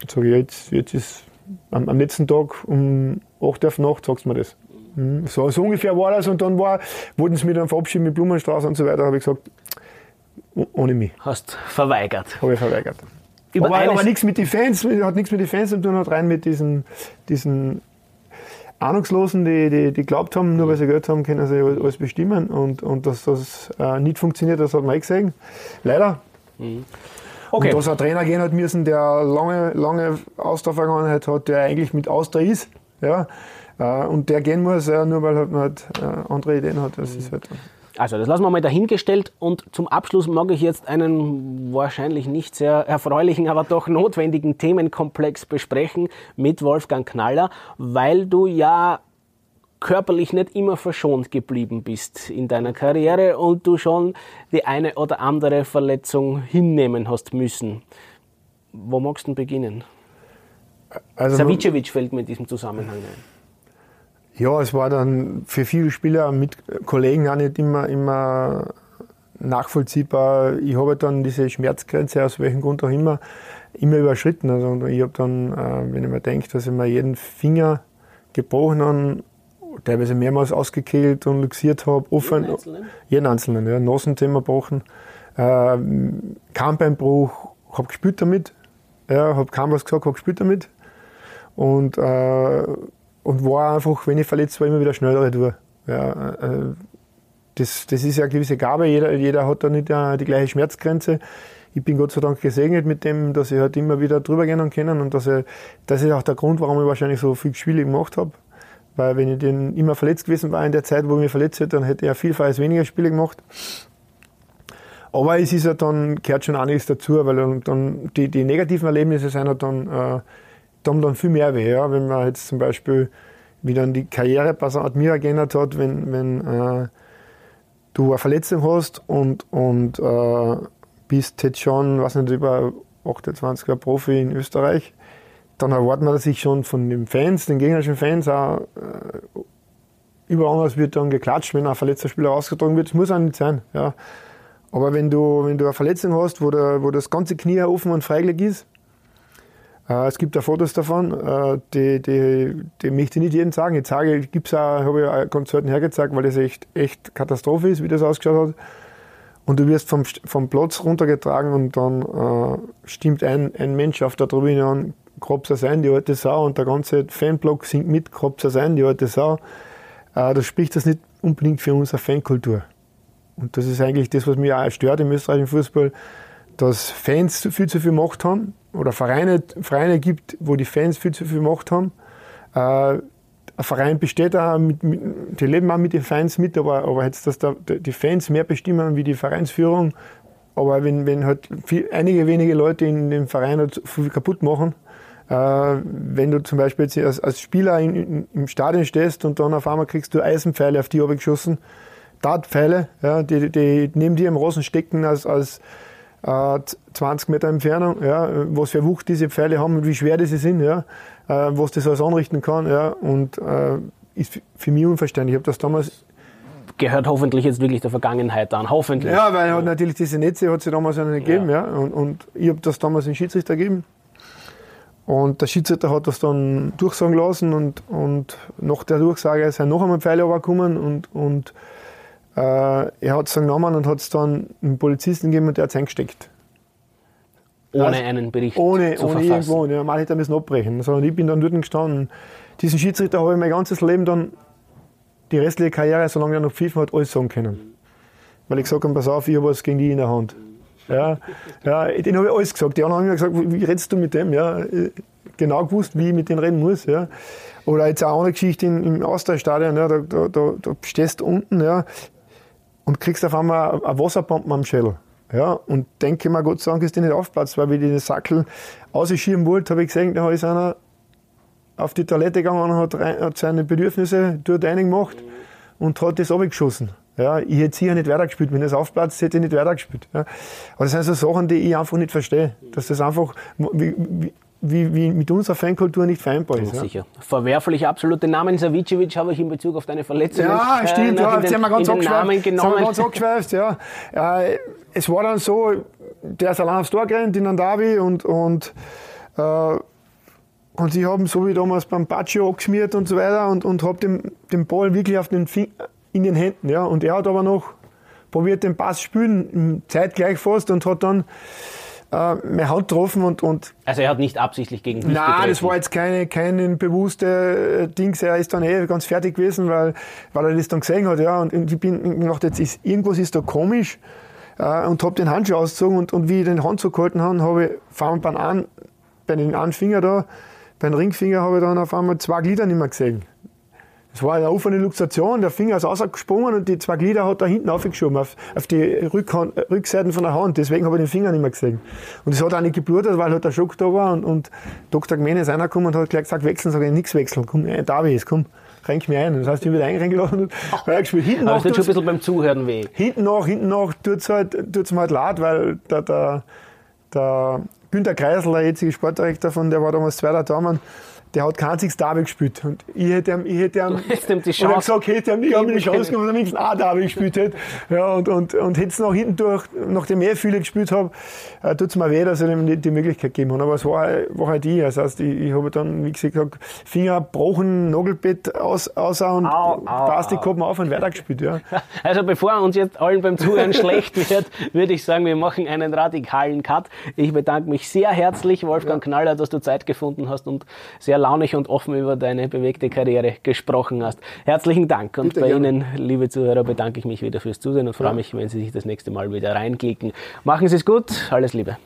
Speaker 2: Jetzt sage ich, jetzt, jetzt ist am, am letzten Tag um 8 Uhr Nacht, sagst du mir das. Hm, so, so ungefähr war das und dann war, wollten sie mich dann verabschieden mit Blumenstraße und so weiter, habe ich gesagt, ohne mich.
Speaker 1: Hast verweigert.
Speaker 2: Habe ich verweigert. Über aber, aber nichts mit den Fans, hat nichts mit den Fans zu tun, hat rein mit diesen, diesen Ahnungslosen, die, die, die glaubt haben, nur weil sie Geld haben, können sie alles bestimmen und, und dass das äh, nicht funktioniert, das hat man eh gesehen. Leider. Mhm. Okay. Und dass ein Trainer gehen hat müssen, der lange, lange Austauschvergangenheit hat, der eigentlich mit Austria ist, ja, äh, und der gehen muss, nur weil halt man halt äh, andere Ideen hat. Das ist halt
Speaker 1: also, das lassen wir mal dahingestellt und zum Abschluss mag ich jetzt einen wahrscheinlich nicht sehr erfreulichen, aber doch notwendigen Themenkomplex besprechen mit Wolfgang Knaller, weil du ja körperlich nicht immer verschont geblieben bist in deiner Karriere und du schon die eine oder andere Verletzung hinnehmen hast müssen. Wo magst du beginnen? Also, Savicevic fällt mir in diesem Zusammenhang ein.
Speaker 2: Ja, es war dann für viele Spieler mit Kollegen auch nicht immer, immer nachvollziehbar. Ich habe dann diese Schmerzgrenze, aus welchem Grund auch immer, immer überschritten. Also ich habe dann, äh, wenn ich mir denke, dass ich mir jeden Finger gebrochen habe, teilweise mehrmals ausgekehlt und luxiert habe, offen, jeden einzelnen, jeden einzelnen ja, Nasenthema gebrochen, äh, Kammbeinbruch, habe gespielt damit, ja, habe kaum was gesagt, habe gespielt damit. Und äh, und war einfach, wenn ich verletzt war, immer wieder schnellere durch. Ja, äh, das, das ist ja eine gewisse Gabe, jeder, jeder hat da nicht die gleiche Schmerzgrenze. Ich bin Gott sei Dank gesegnet mit dem, dass ich halt immer wieder drüber gehen kann und dass ich, das ist auch der Grund, warum ich wahrscheinlich so viel Spiele gemacht habe. Weil wenn ich den immer verletzt gewesen war in der Zeit, wo ich mich verletzt hätte, dann hätte ich ja vielfach weniger Spiele gemacht. Aber es ist ja dann, gehört schon einiges dazu, weil dann, die, die negativen Erlebnisse sind halt dann, äh, haben dann viel mehr weh. Ja? Wenn man jetzt zum Beispiel, wie dann die Karriere St. Admira geändert hat, wenn, wenn äh, du eine Verletzung hast und, und äh, bist jetzt schon, was nicht, über 28er Profi in Österreich, dann erwartet man sich schon von den Fans, den gegnerischen Fans auch, äh, überall anders wird dann geklatscht, wenn ein verletzter Spieler rausgetragen wird. Das muss auch nicht sein. Ja. Aber wenn du, wenn du eine Verletzung hast, wo, der, wo das ganze Knie offen und freigelegt ist, es gibt da Fotos davon, äh, die, die, die möchte ich nicht jedem sagen. Jetzt sage ich, gibt's auch, habe ich auch Konzerten hergezeigt, weil das echt, echt Katastrophe ist, wie das ausgeschaut hat. Und du wirst vom, vom Platz runtergetragen und dann äh, stimmt ein, ein Mensch auf der Tribüne an, Kropser sein, die alte Sau, und der ganze Fanblock singt mit, Kropser sein, die alte Sau. Äh, das spricht das nicht unbedingt für unsere Fankultur. Und das ist eigentlich das, was mich auch stört im österreichischen Fußball, dass Fans viel zu viel Macht haben oder Vereine, Vereine gibt, wo die Fans viel zu viel Macht haben. Äh, ein Verein besteht auch, mit, mit, die leben auch mit den Fans mit, aber, aber jetzt, dass da die Fans mehr bestimmen wie die Vereinsführung, aber wenn, wenn halt viel, einige wenige Leute in dem Verein halt viel kaputt machen, äh, wenn du zum Beispiel jetzt als, als Spieler in, in, im Stadion stehst und dann auf einmal kriegst du Eisenpfeile auf die geschossen, Dartpfeile, ja, die, die neben dir im Rosen stecken als, als 20 Meter Entfernung, ja, was für Wucht diese Pfeile haben und wie schwer diese sind, ja, äh, was das alles anrichten kann. Ja, und äh, ist für mich unverständlich. Ich habe das damals
Speaker 1: gehört hoffentlich jetzt wirklich der Vergangenheit an. Hoffentlich.
Speaker 2: Ja, weil hat natürlich diese Netze hat sie damals ja nicht gegeben, ja. ja. Und, und ich habe das damals den Schiedsrichter gegeben. Und der Schiedsrichter hat das dann durchsagen lassen und, und nach der Durchsage sind noch einmal Pfeile runtergekommen und, und äh, er hat es dann genommen und hat es dann einem Polizisten gegeben und der hat es eingesteckt.
Speaker 1: Ohne also, einen Bericht
Speaker 2: ohne, zu ohne verfassen. irgendwo. Ja, man hätte müssen abbrechen. Sondern ich bin dann dort gestanden. Diesen Schiedsrichter habe ich mein ganzes Leben dann, die restliche Karriere, solange er noch pfiffen hat, alles sagen können. Weil ich gesagt habe, pass auf, ich habe was gegen die in der Hand. Ja, ja, den habe ich alles gesagt. Die anderen haben gesagt, wie redest du mit dem? Ja, genau gewusst, wie ich mit denen reden muss. Ja. Oder jetzt auch eine Geschichte im Austauschstadion, ja, da, da, da, da stehst du unten, ja, und kriegst auf einmal eine Wasserbombe am Schädel. Ja, und denke mal, Gott sei Dank ist die nicht aufgeplatzt, weil wie die den Sackel ausschieben wollte, habe ich gesehen, da ist einer auf die Toilette gegangen und hat, rein, hat seine Bedürfnisse dort reingemacht und hat das abgeschossen. Ja, ich hätte sicher nicht weitergespielt. Wenn das aufplatzt, hätte ich nicht weitergespielt. Ja. Aber das sind so Sachen, die ich einfach nicht verstehe. Dass das einfach, wie, wie, wie, wie mit unserer Fankultur nicht vereinbar ist.
Speaker 1: Ja, sicher. Verwerflich absolut. Den Namen Savicevic habe ich in Bezug auf deine Verletzung.
Speaker 2: Ja, äh, stimmt. Ja, den, haben wir ganz abgeschweift. Ja. Äh, es war dann so, der ist allein aufs Tor gerannt in Andavi und, und, äh, und sie haben so wie damals beim Baccio angeschmiert und so weiter und, und habe den, den Ball wirklich auf den Fing in den Händen. Ja. Und er hat aber noch probiert, den Pass spielen, zeitgleich fast und hat dann äh, meine Hand getroffen und, und.
Speaker 1: Also er hat nicht absichtlich gegen dich
Speaker 2: Nein, das war jetzt keine, kein bewusste äh, Dings. Er ist dann eh ganz fertig gewesen, weil, weil er das dann gesehen hat, ja. Und ich bin gedacht, jetzt ist, irgendwas ist da komisch. Äh, und habe den Handschuh ausgezogen und, und wie ich den Handschuh gehalten habe, habe ich vor allem bei den einen Finger da, beim Ringfinger habe ich dann auf einmal zwei Glieder nicht mehr gesehen. Es war eine offene Luxation, der Finger ist rausgesprungen und die zwei Glieder hat er hinten aufgeschoben, auf, auf die Rückhand, Rückseiten von der Hand. Deswegen habe ich den Finger nicht mehr gesehen. Und es hat auch nicht geblutet, weil halt der Schock da war. Und, und Dr. Gmene ist reingekommen und hat gleich gesagt, wechseln, sage ich, nichts wechseln. Komm, äh, David, komm, renk mir ein. Das heißt, ich bin wieder eingeladen und
Speaker 1: oh. gespielt. Hinten Aber es tut schon ein bisschen beim Zuhören weh.
Speaker 2: Hinten nach, hinten nach tut es halt, tut's mir halt leid, weil der, der, der Günter Kreisel, der jetzige Sportdirektor von, der war damals zweiter Daumen, der hat kein einziges Derby gespielt. Und ich hätte ihm, ich hätte ihm,
Speaker 1: ihm die Chance
Speaker 2: gesagt, hätte ihm, ich habe die Chance gegeben, dass er wenigstens ein Derby gespielt hätte. Ja, und, und, und hätte es nach hinten durch, nachdem ich viele gespielt habe, äh, tut es mir weh, dass er ihm die, die Möglichkeit gegeben hat. Aber es war, war halt ich. Das heißt, ich, ich habe dann, wie gesagt, Finger gebrochen, Nagelbett aus, aus und Plastik gehabt auf und weitergespielt. Ja.
Speaker 1: Also bevor uns jetzt allen beim Zuhören schlecht wird, würde ich sagen, wir machen einen radikalen Cut. Ich bedanke mich sehr herzlich, Wolfgang ja. Knaller, dass du Zeit gefunden hast und sehr sehr launig und offen über deine bewegte Karriere gesprochen hast. Herzlichen Dank und Bitte bei gerne. Ihnen, liebe Zuhörer, bedanke ich mich wieder fürs Zusehen und freue ja. mich, wenn Sie sich das nächste Mal wieder reinklicken. Machen Sie es gut, alles Liebe.